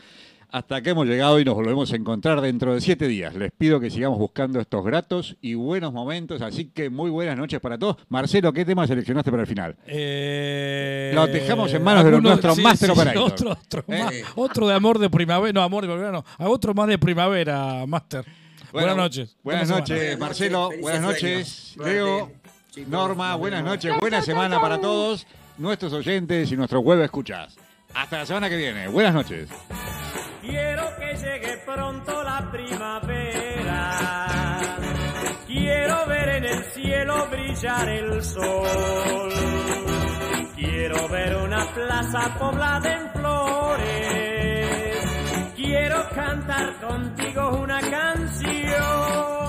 Hasta que hemos llegado y nos volvemos a encontrar dentro de siete días. Les pido que sigamos buscando estos gratos y buenos momentos. Así que muy buenas noches para todos. Marcelo, ¿qué tema seleccionaste para el final? Eh, Lo dejamos en manos de nuestro master operator. Otro, otro, ¿Eh? más- otro de amor de primavera. No, amor de primavera no. A Otro más de primavera, Master. Bueno, buenas noches. Buenas Buena noches. Marcelo. Buenas noches. Leo. Chicos. Norma, buenas noches, buena semana para todos nuestros oyentes y nuestros web escuchas. Hasta la semana que viene. Buenas noches. Quiero que llegue pronto la primavera. Quiero ver en el cielo brillar el sol. Quiero ver una plaza poblada en flores. Quiero cantar contigo una canción.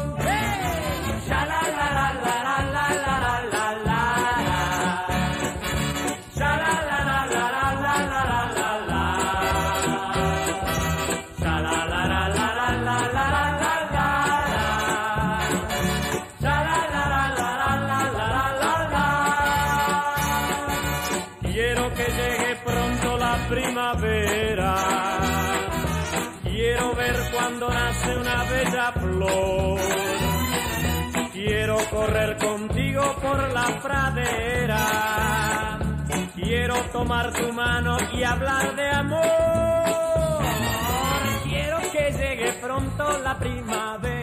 Correr contigo por la pradera. Quiero tomar tu mano y hablar de amor. Quiero que llegue pronto la primavera.